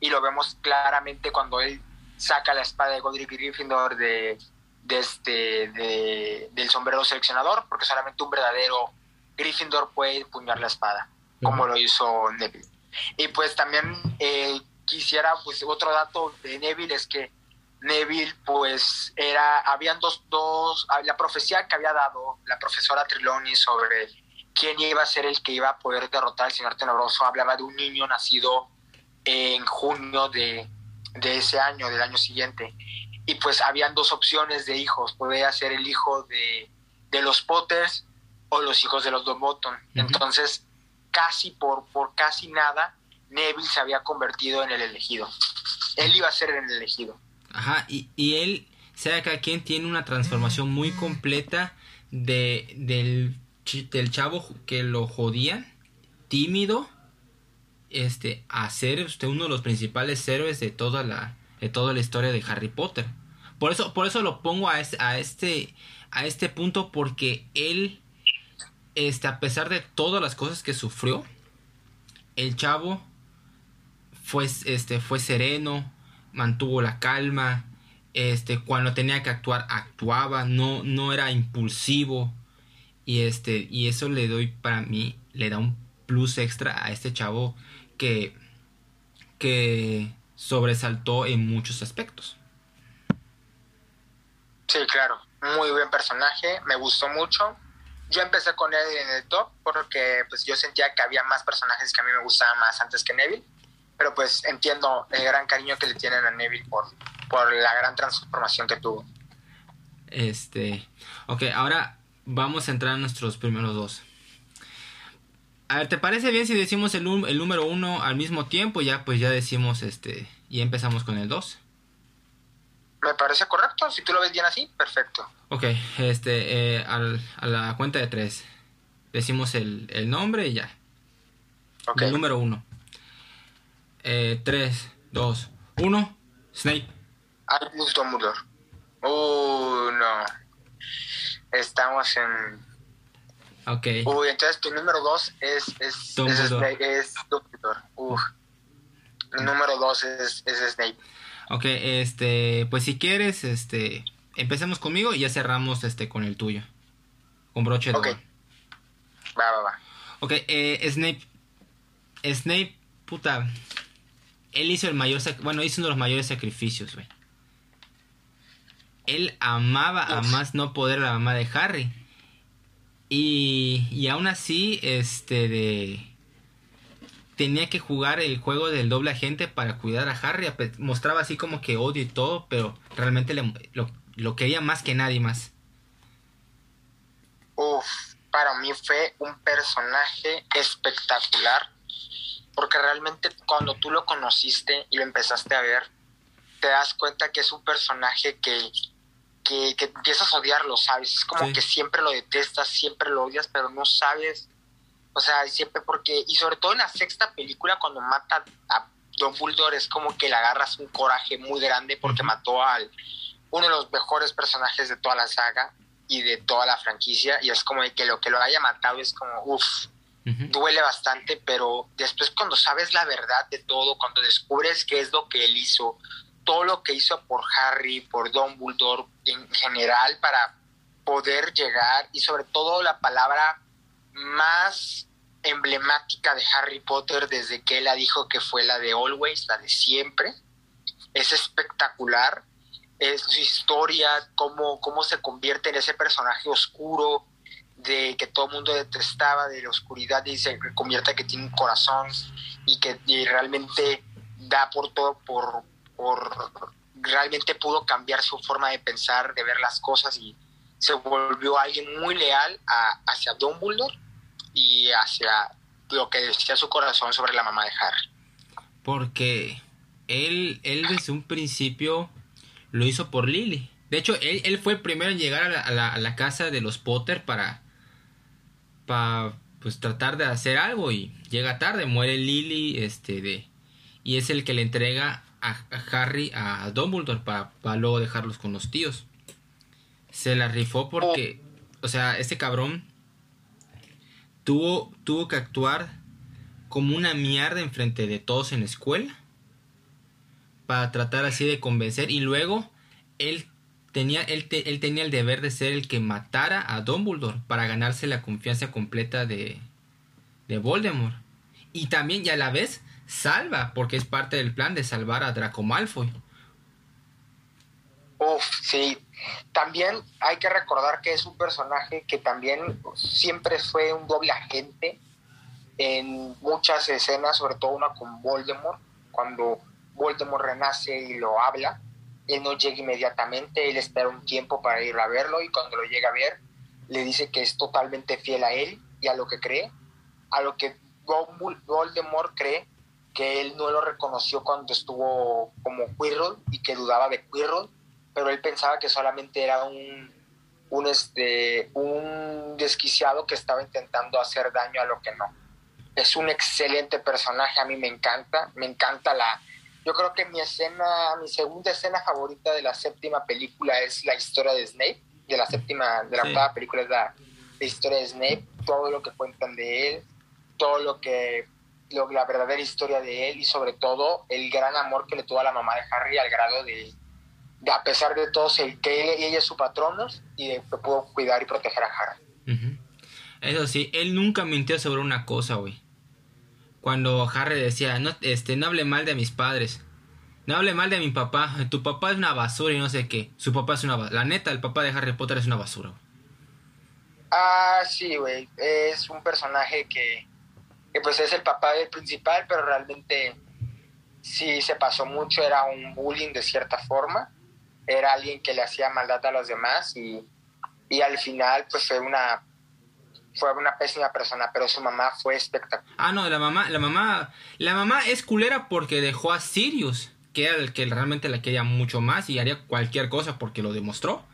y lo vemos claramente cuando él saca la espada de Godric Gryffindor de, de este, de, del sombrero seleccionador, porque solamente un verdadero Gryffindor puede empuñar la espada, como lo hizo Neville. Y pues también eh, quisiera, pues otro dato de Neville es que Neville, pues era, habían dos, dos, ah, la profecía que había dado la profesora Triloni sobre quién iba a ser el que iba a poder derrotar al señor Tenebroso, hablaba de un niño nacido en junio de, de ese año, del año siguiente. Y pues habían dos opciones de hijos, podía ser el hijo de, de los Potters o los hijos de los Don Bottom. Entonces, casi por, por casi nada, Neville se había convertido en el elegido. Él iba a ser el elegido. Ajá, y, y él, sea que quien tiene una transformación muy completa de, del, del chavo que lo jodían, tímido, este, a ser uno de los principales héroes de toda la, de toda la historia de Harry Potter. Por eso, por eso lo pongo a este, a este, a este punto, porque él, este, a pesar de todas las cosas que sufrió, el chavo fue, este, fue sereno, mantuvo la calma, este, cuando tenía que actuar, actuaba, no, no era impulsivo. Y este, y eso le doy para mí, le da un plus extra a este chavo que, que sobresaltó en muchos aspectos. Sí, claro, muy buen personaje, me gustó mucho. Yo empecé con él en el top porque pues yo sentía que había más personajes que a mí me gustaban más antes que Neville pero pues entiendo el gran cariño que le tienen a Neville por, por la gran transformación que tuvo. Este, ok, ahora vamos a entrar a nuestros primeros dos. A ver, ¿te parece bien si decimos el, el número uno al mismo tiempo? Ya, pues ya decimos este, y empezamos con el dos. Me parece correcto, si tú lo ves bien así, perfecto. Ok, este, eh, al, a la cuenta de tres. Decimos el, el nombre y ya. Ok. El número uno. 3, 2, 1. Snape. Albus Dumbledore. Uh, no. Estamos en. Ok. Uy, entonces tu número 2 es, es, Dumbledore. Es, Dumbledore. Uh. El número 2 es, es Snape. Ok, este, pues si quieres, este, empecemos conmigo y ya cerramos este con el tuyo. Con broche de Ok. Va, va, va. Ok, eh, Snape. Snape, puta él hizo el mayor, bueno, hizo uno de los mayores sacrificios, güey. Él amaba a más no poder a la mamá de Harry. Y, y aún así, este, de... Tenía que jugar el juego del doble agente para cuidar a Harry. Mostraba así como que odio y todo, pero realmente lo, lo quería más que nadie más. Uf, para mí fue un personaje espectacular porque realmente cuando tú lo conociste y lo empezaste a ver, te das cuenta que es un personaje que, que, empiezas a odiarlo, ¿sabes? Es como que siempre lo detestas, siempre lo odias, pero no sabes, o sea, siempre porque, y sobre todo en la sexta película, cuando mata a Don Bulldor, es como que le agarras un coraje muy grande porque mató al uno de los mejores personajes de toda la saga y de toda la franquicia, y es como que lo que lo haya matado es como, uff, duele bastante, pero después cuando sabes la verdad de todo, cuando descubres qué es lo que él hizo, todo lo que hizo por Harry, por Don Dumbledore en general para poder llegar y sobre todo la palabra más emblemática de Harry Potter desde que él la dijo que fue la de always, la de siempre. Es espectacular. Es su historia, cómo, cómo se convierte en ese personaje oscuro, de que todo el mundo detestaba, de la oscuridad, y se convierte que tiene un corazón y que realmente da por todo, por, por realmente pudo cambiar su forma de pensar, de ver las cosas y se volvió alguien muy leal a, hacia Dumbledore y hacia lo que decía su corazón sobre la mamá de Harry. Porque él, él desde un principio lo hizo por Lily. De hecho, él, él fue el primero en llegar a la, a la, casa de los Potter para, para pues tratar de hacer algo y llega tarde, muere Lily, este de y es el que le entrega a, Harry a Dumbledore para, para, luego dejarlos con los tíos. Se la rifó porque, o sea, este cabrón tuvo, tuvo que actuar como una mierda enfrente de todos en la escuela para tratar así de convencer y luego él tenía, él, él tenía el deber de ser el que matara a Dumbledore para ganarse la confianza completa de, de Voldemort. Y también, y a la vez, salva, porque es parte del plan de salvar a Draco Malfoy. Uf, sí. También hay que recordar que es un personaje que también siempre fue un doble agente en muchas escenas, sobre todo una con Voldemort, cuando Voldemort renace y lo habla, él no llega inmediatamente, él espera un tiempo para ir a verlo y cuando lo llega a ver le dice que es totalmente fiel a él y a lo que cree, a lo que Voldemort cree que él no lo reconoció cuando estuvo como Quirrell y que dudaba de Quirrell, pero él pensaba que solamente era un, un, este, un desquiciado que estaba intentando hacer daño a lo que no. Es un excelente personaje, a mí me encanta, me encanta la, yo creo que mi escena, mi segunda escena favorita de la séptima película es la historia de Snape, de la séptima, de la octava película es la, historia de Snape, todo lo que cuentan de él, todo lo que, lo, la verdadera historia de él y sobre todo el gran amor que le tuvo a la mamá de Harry al grado de, de a pesar de todo, el que él, ella es su patrono y de que pudo cuidar y proteger a Harry. Eso sí, él nunca mintió sobre una cosa, güey cuando Harry decía, no, este, no hable mal de mis padres. No hable mal de mi papá. Tu papá es una basura y no sé qué. Su papá es una basura. La neta, el papá de Harry Potter es una basura. Ah, sí, güey. Es un personaje que, que pues es el papá del principal, pero realmente sí se pasó mucho. Era un bullying de cierta forma. Era alguien que le hacía maldad a los demás y, y al final pues fue una fue una pésima persona, pero su mamá fue espectacular. Ah, no, la mamá, la mamá, la mamá es culera porque dejó a Sirius, que era el que realmente la quería mucho más y haría cualquier cosa porque lo demostró.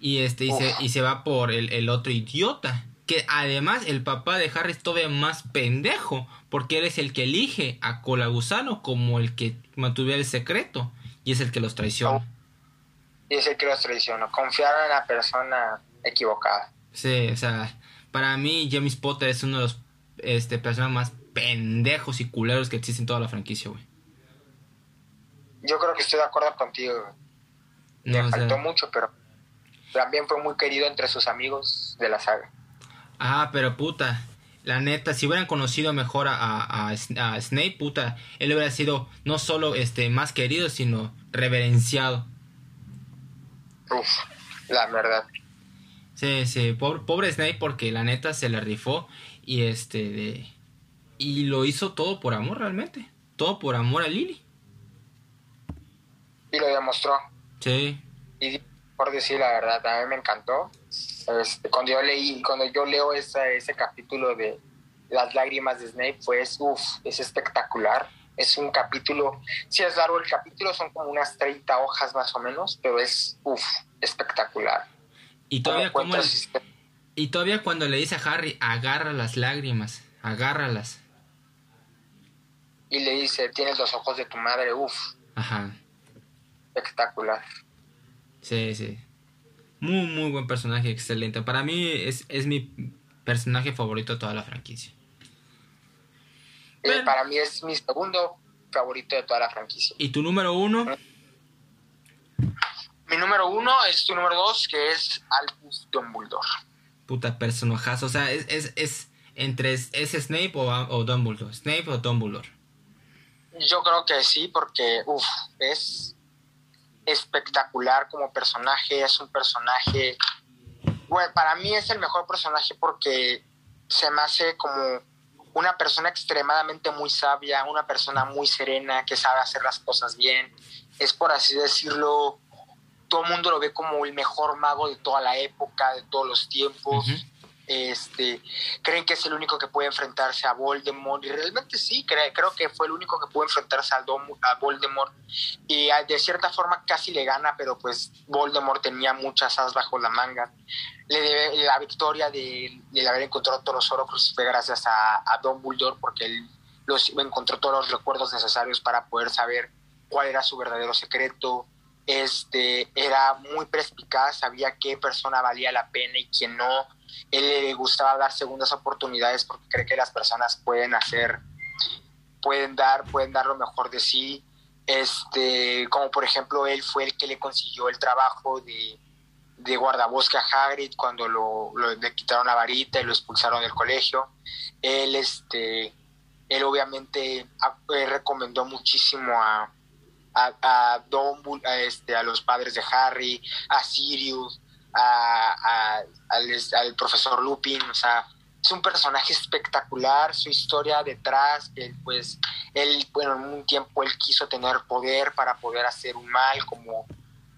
Y este, y, se, y se, va por el, el, otro idiota. Que además el papá de Harry es todavía más pendejo. Porque él es el que elige a Colagusano como el que mantuviera el secreto. Y es el que los traiciona. Y es el que los traiciona. Confiar en la persona equivocada. Sí, o sea, para mí, James Potter es uno de los este, personajes más pendejos y culeros que existen en toda la franquicia, güey. Yo creo que estoy de acuerdo contigo, güey. Me faltó mucho, pero también fue muy querido entre sus amigos de la saga. Ah, pero puta, la neta, si hubieran conocido mejor a, a, Snape, puta, él hubiera sido no solo este más querido, sino reverenciado. Uf, la verdad. Sí, sí, pobre, pobre Snape porque la neta se le rifó y este de y lo hizo todo por amor realmente, todo por amor a Lily. Y lo demostró. Sí. Y por decir la verdad, a mí me encantó. Este, cuando yo leí, cuando yo leo ese, ese capítulo de las lágrimas de Snape, pues, uff, es espectacular. Es un capítulo, sí es largo el capítulo, son como unas 30 hojas más o menos, pero es, uff, espectacular. Y todavía, como y todavía cuando le dice a Harry, agarra las lágrimas, agárralas. Y le dice, tienes los ojos de tu madre, uff. Ajá. Espectacular. Sí, sí. Muy, muy buen personaje, excelente. Para mí es, es mi personaje favorito de toda la franquicia. Eh, para mí es mi segundo favorito de toda la franquicia. ¿Y tu número uno? Mi número uno es tu número dos, que es Albus Dumbledore. Puta personajazo. O sea, es, es, es entre es, Snape o, o, Dumbledore. Snape o Dumbledore. Yo creo que sí, porque uf, es espectacular como personaje. Es un personaje. Bueno, para mí es el mejor personaje porque se me hace como una persona extremadamente muy sabia, una persona muy serena, que sabe hacer las cosas bien. Es por así decirlo todo el mundo lo ve como el mejor mago de toda la época, de todos los tiempos. Este, creen que es el único que puede enfrentarse a Voldemort y realmente sí, creo que fue el único que pudo enfrentarse a, a Voldemort y de cierta forma casi le gana, pero pues Voldemort tenía muchas as bajo la manga. Le debe, la victoria de, haber encontrado todos los Horcruxes fue gracias a, a Dumbledore porque él los, encontró todos los recuerdos necesarios para poder saber cuál era su verdadero secreto, este, era muy perspicaz, sabía qué persona valía la pena y quién no. Él le gustaba dar segundas oportunidades porque cree que las personas pueden hacer, pueden dar, pueden dar lo mejor de sí. Este, como por ejemplo, él fue el que le consiguió el trabajo de, de guardabosque a Hagrid cuando lo, le quitaron la varita y lo expulsaron del colegio. Él, este, él obviamente eh, recomendó muchísimo a, a, a, este, a los padres de Harry, a Sirius, a, al, profesor Lupin, o sea, es un personaje espectacular, su historia detrás, que pues él, bueno, en un tiempo él quiso tener poder para poder hacer un mal, como,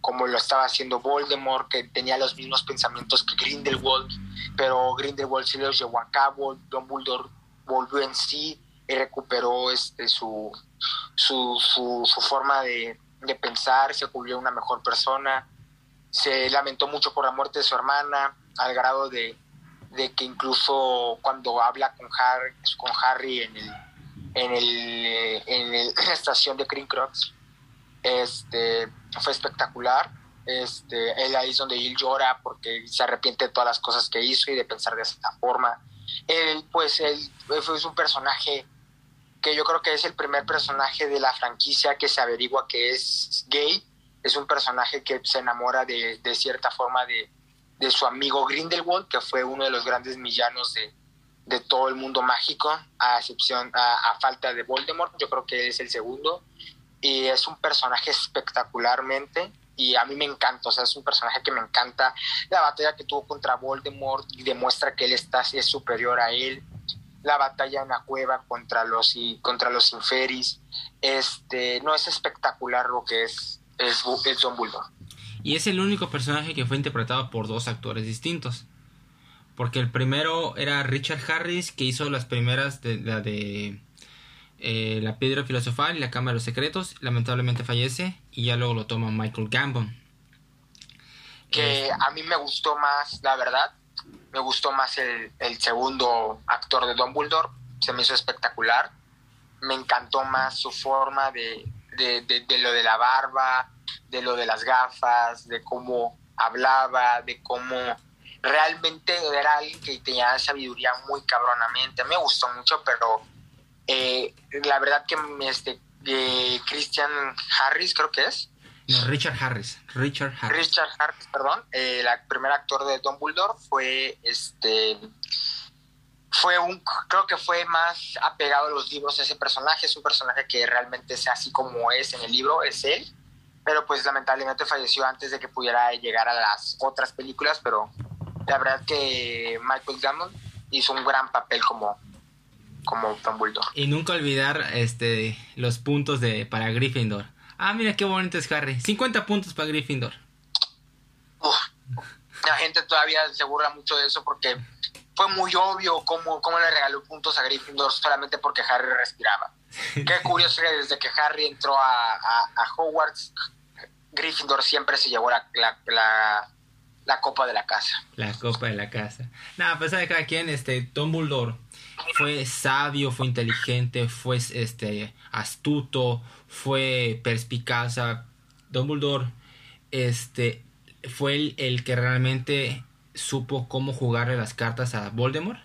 como lo estaba haciendo Voldemort, que tenía los mismos pensamientos que Grindelwald, pero Grindelwald sí los llevó a cabo, Dumbledore volvió en sí y recuperó este, su, su, su, forma de, de, pensar, se volvió una mejor persona, se lamentó mucho por la muerte de su hermana, al grado de, de que incluso cuando habla con Harry, con Harry en, el, en, el, en, la estación de Crocs, este, fue espectacular. Este, él ahí es donde él llora porque se arrepiente de todas las cosas que hizo y de pensar de esta forma. Él, pues, él fue un personaje que yo creo que es el primer personaje de la franquicia que se averigua que es gay. Es un personaje que se enamora de, de cierta forma de, de, su amigo Grindelwald, que fue uno de los grandes villanos de, de todo el mundo mágico, a excepción, a, falta de Voldemort. Yo creo que es el segundo. Y es un personaje espectacularmente y a mí me encanta, o sea, es un personaje que me encanta. La batalla que tuvo contra Voldemort demuestra que él está, es superior a él la batalla en la cueva contra los y contra los inferis. Este no es espectacular lo que es es, es Dumbledore y es el único personaje que fue interpretado por dos actores distintos. Porque el primero era Richard Harris que hizo las primeras de la de eh, la piedra filosofal y la cámara de los secretos. Lamentablemente fallece y ya luego lo toma Michael Gambon. Que a mí me gustó más la verdad me gustó más el, segundo actor de Dumbledore, se me hizo espectacular. Me encantó más su forma de, de, lo de la barba, de lo de las gafas, de cómo hablaba, de cómo realmente era alguien que tenía sabiduría muy cabronamente. Me gustó mucho, pero eh, la verdad que este, eh, Christian Harris creo que es, Richard Harris. Richard Harris. Richard Harris, perdón. el primer actor de Dumbledore fue este. Fue un. Creo que fue más apegado a los libros ese personaje. Es un personaje que realmente es así como es en el libro, es él. Pero pues lamentablemente falleció antes de que pudiera llegar a las otras películas. Pero la verdad que Michael Gambon hizo un gran papel como, como Dumbledore. Y nunca olvidar este los puntos de para Gryffindor. Ah, mira qué bonito es Harry. 50 puntos para Gryffindor. la gente todavía se burla mucho de eso porque fue muy obvio cómo, cómo le regaló puntos a Gryffindor solamente porque Harry respiraba. Qué curioso que desde que Harry entró a, a, Hogwarts, Gryffindor siempre se llevó la, la, la, copa de la casa. La copa de la casa. Nada, pues de cada quien, este, Dumbledore fue sabio, fue inteligente, fue este astuto, fue perspicaz. Dumbledore este, fue el, que realmente supo cómo jugarle las cartas a Voldemort.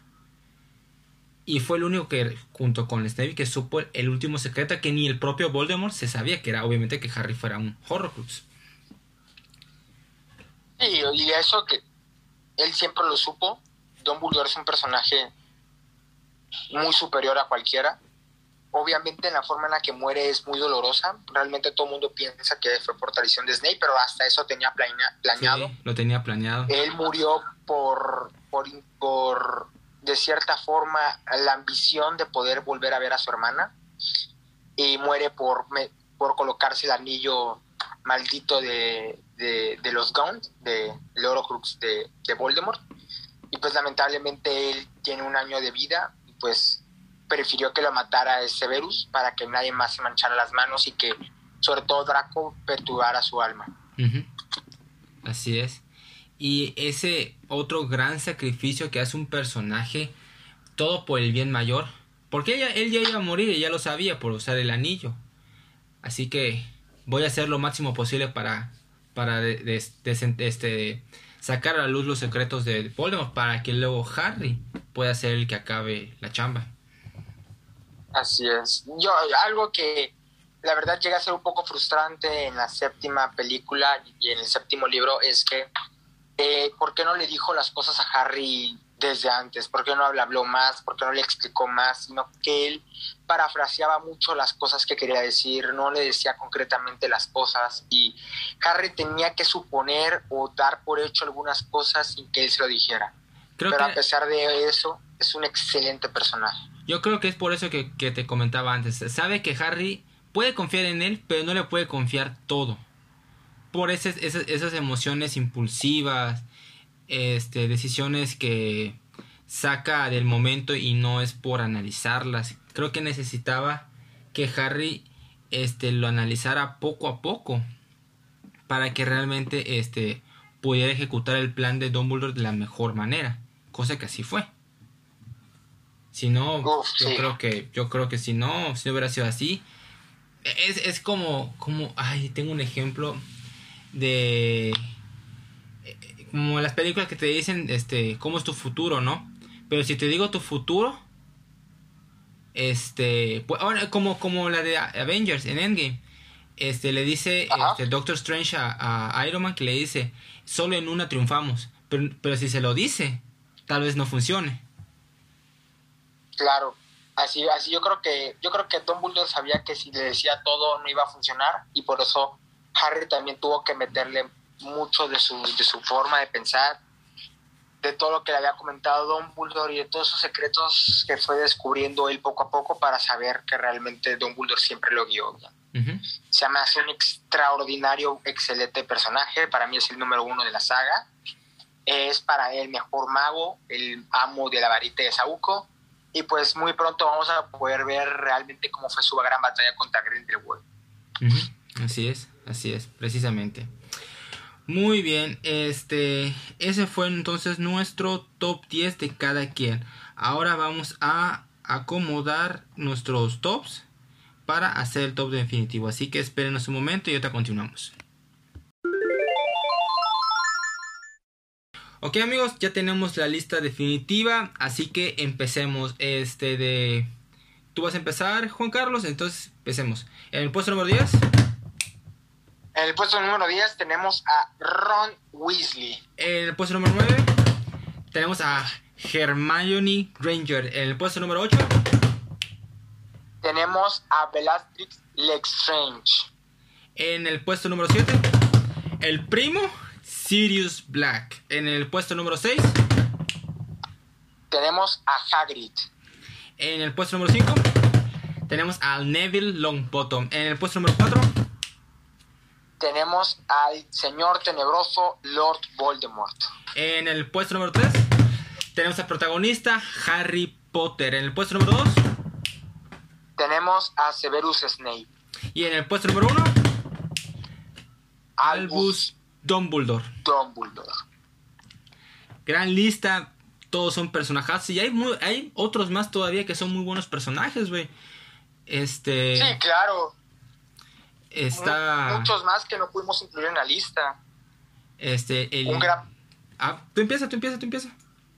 Y fue el único que, junto con Snape, que supo el último secreto que ni el propio Voldemort se sabía, que era obviamente que Harry fuera un Horrocrux. Y, y eso que él siempre lo supo. Dumbledore es un personaje muy superior a cualquiera. Obviamente la forma en la que muere es muy dolorosa. Realmente todo el mundo piensa que fue por traición de Snape, pero hasta eso tenía planeado. lo tenía planeado. Él murió por, por, por, de cierta forma, la ambición de poder volver a ver a su hermana. Y muere por, por colocarse el anillo maldito de, de, los Gaunt, de el Horcrux de, de Voldemort. Y pues lamentablemente él tiene un año de vida y pues prefirió que lo matara Severus para que nadie más se manchara las manos y que sobre todo Draco perturbara su alma. Así es. Y ese otro gran sacrificio que hace un personaje, todo por el bien mayor, porque él ya iba a morir y ya lo sabía por usar el anillo. Así que voy a hacer lo máximo posible para, para este, sacar a la luz los secretos de Voldemort para que luego Harry pueda ser el que acabe la chamba. Así es. Yo, algo que la verdad llega a ser un poco frustrante en la séptima película y en el séptimo libro es que, eh, ¿por qué no le dijo las cosas a Harry desde antes? ¿Por qué no le habló más? ¿Por qué no le explicó más? Sino que él parafraseaba mucho las cosas que quería decir, no le decía concretamente las cosas y Harry tenía que suponer o dar por hecho algunas cosas sin que él se lo dijera. Pero a pesar de eso, es un excelente personaje. Yo creo que es por eso que, te comentaba antes. Sabe que Harry puede confiar en él, pero no le puede confiar todo. Por esas, esas, emociones impulsivas, este, decisiones que saca del momento y no es por analizarlas. Creo que necesitaba que Harry este, lo analizara poco a poco para que realmente este, pudiera ejecutar el plan de Dumbledore de la mejor manera, cosa que así fue. Si no, yo creo que, yo creo que si no, si no hubiera sido así, es, es como, como, ay, tengo un ejemplo de, como las películas que te dicen, este, cómo es tu futuro, ¿no? Pero si te digo tu futuro, este, pues, como, como la de Avengers en Endgame, este, le dice este, Doctor Strange a, a, Iron Man que le dice, solo en una triunfamos, pero, pero si se lo dice, tal vez no funcione. Claro, así, así yo creo que, yo creo que Dumbledore sabía que si le decía todo no iba a funcionar y por eso Harry también tuvo que meterle mucho de su, de su forma de pensar, de todo lo que le había comentado Dumbledore y de todos esos secretos que fue descubriendo él poco a poco para saber que realmente Dumbledore siempre lo guió. Se me hace un extraordinario, excelente personaje. Para mí es el número uno de la saga. Es para él el mejor mago, el amo de la varita de Saúco y pues muy pronto vamos a poder ver realmente cómo fue su gran batalla contra Grindelwald. Así es, así es, precisamente. Muy bien, este, ese fue entonces nuestro top 10 de cada quien. Ahora vamos a acomodar nuestros tops para hacer el top definitivo. Así que esperen un momento y ahorita continuamos. Ok amigos, ya tenemos la lista definitiva, así que empecemos. Este de... Tú vas a empezar, Juan Carlos, entonces empecemos. En el puesto número 10. En el puesto número 10 tenemos a Ron Weasley. En el puesto número 9 tenemos a Hermione Granger. En el puesto número 8 tenemos a Bellatrix Lestrange. En el puesto número 7 el primo Sirius Black. En el puesto número 6 tenemos a Hagrid. En el puesto número 5 tenemos al Neville Longbottom. En el puesto número 4 tenemos al señor tenebroso Lord Voldemort. En el puesto número 3 tenemos al protagonista Harry Potter. En el puesto número 2 tenemos a Severus Snape. Y en el puesto número 1 Albus Dumbledore. Dumbledore. Gran lista, todos son personajes. Y hay, hay otros más todavía que son muy buenos personajes, güey. Este. Sí, claro. Está. Muchos más que no pudimos incluir en la lista. Este, el... Un gran. Ah, tú empieza, tú empieza, tú empieza.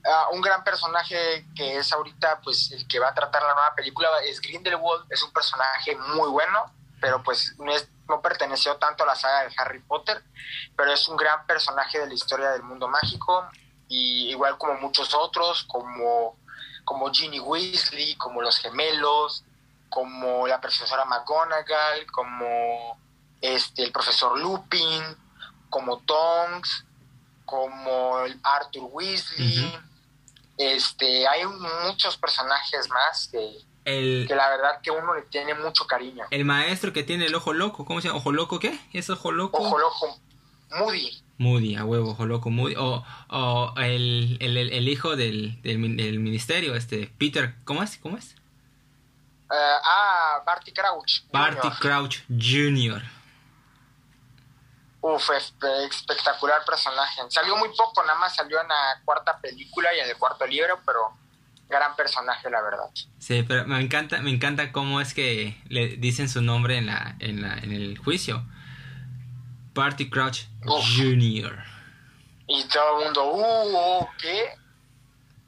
Ah, un gran personaje que es ahorita, pues, el que va a tratar la nueva película es Grindelwald. Es un personaje muy bueno, pero pues no es no perteneció tanto a la saga de Harry Potter, pero es un gran personaje de la historia del mundo mágico, y igual como muchos otros, como, como Ginny Weasley, como los gemelos, como la profesora McGonagall, como este, el profesor Lupin, como Tonks, como Arthur Weasley. Este, hay muchos personajes más que, El, que la verdad que uno le tiene mucho cariño. El maestro que tiene el ojo loco, ¿cómo se llama? ¿Ojo loco qué? ¿Es ojo loco? Ojo loco, Moody. Moody, a huevo, ojo loco, Moody. O, o el, el, el, hijo del, del, del, ministerio, este, Peter, ¿cómo es? ¿Cómo es? Uh, ah, Barty Crouch. Barty. Crouch Jr. Uf, espectacular personaje. Salió muy poco, nada más salió en la cuarta película y en el cuarto libro, pero gran personaje, la verdad. Sí, pero me encanta, me encanta cómo es que le dicen su nombre en la, en la, en el juicio. Barty Crouch Jr. Y todo el mundo, uh, qué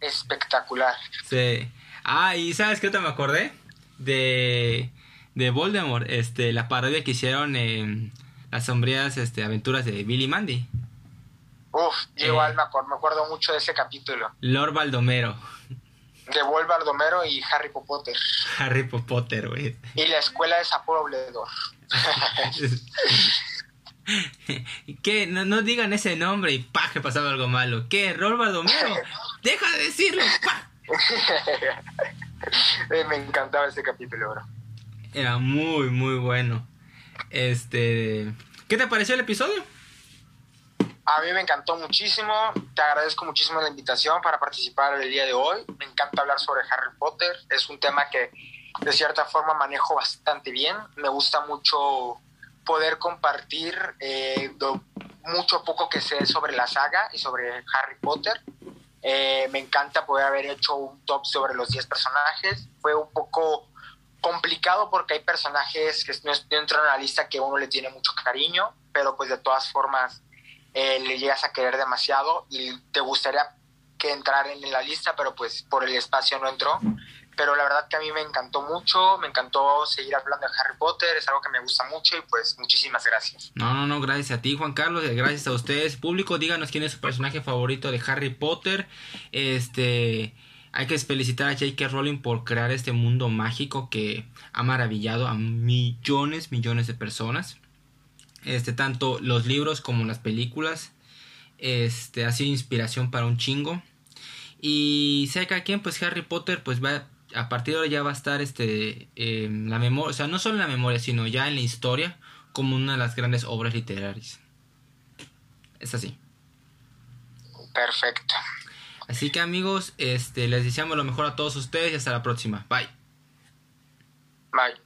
espectacular. Sí. Ah, y ¿sabes qué te me acordé? De, de Voldemort, este, la parodia que hicieron en las sombrías este, aventuras de Billy Mandy. Uf, igual eh. me, acuerdo, me acuerdo mucho de ese capítulo. Lord Baldomero. De Vol Baldomero y Harry Potter. Harry Potter, güey. Y la escuela de Sapobledor. ¿Qué? No, no, digan ese nombre y pa, que pasaba algo malo. ¿Qué? ¿Rol Baldomero? ¡Deja de decirlo! ¡Pa! Me encantaba ese capítulo, bro. Era muy, muy bueno. Este, ¿qué te pareció el episodio? A mí me encantó muchísimo. Te agradezco muchísimo la invitación para participar el día de hoy. Me encanta hablar sobre Harry Potter. Es un tema que de cierta forma manejo bastante bien. Me gusta mucho poder compartir eh, mucho poco que sé sobre la saga y sobre Harry Potter. Eh, me encanta poder haber hecho un top sobre los 10 personajes. Fue un poco complicado porque hay personajes que no entran en la lista que uno le tiene mucho cariño, pero pues de todas formas eh, le llegas a querer demasiado y te gustaría que entrar en la lista, pero pues por el espacio no entró. Pero la verdad que a mí me encantó mucho, me encantó seguir hablando de Harry Potter, es algo que me gusta mucho y pues muchísimas gracias. No, no, no, gracias a ti Juan Carlos, gracias a ustedes. Público, díganos quién es su personaje favorito de Harry Potter. Este hay que felicitar a J.K. Rowling por crear este mundo mágico que ha maravillado a millones, millones de personas. Este, tanto los libros como las películas. Este, ha sido inspiración para un chingo. Y sé que aquí, pues Harry Potter, pues va, a partir de ahora ya va a estar este, la memoria, o sea, no solo en la memoria, sino ya en la historia, como una de las grandes obras literarias. Es así. Perfecto. Así que amigos, este, les deseamos lo mejor a todos ustedes y hasta la próxima. Bye. Bye.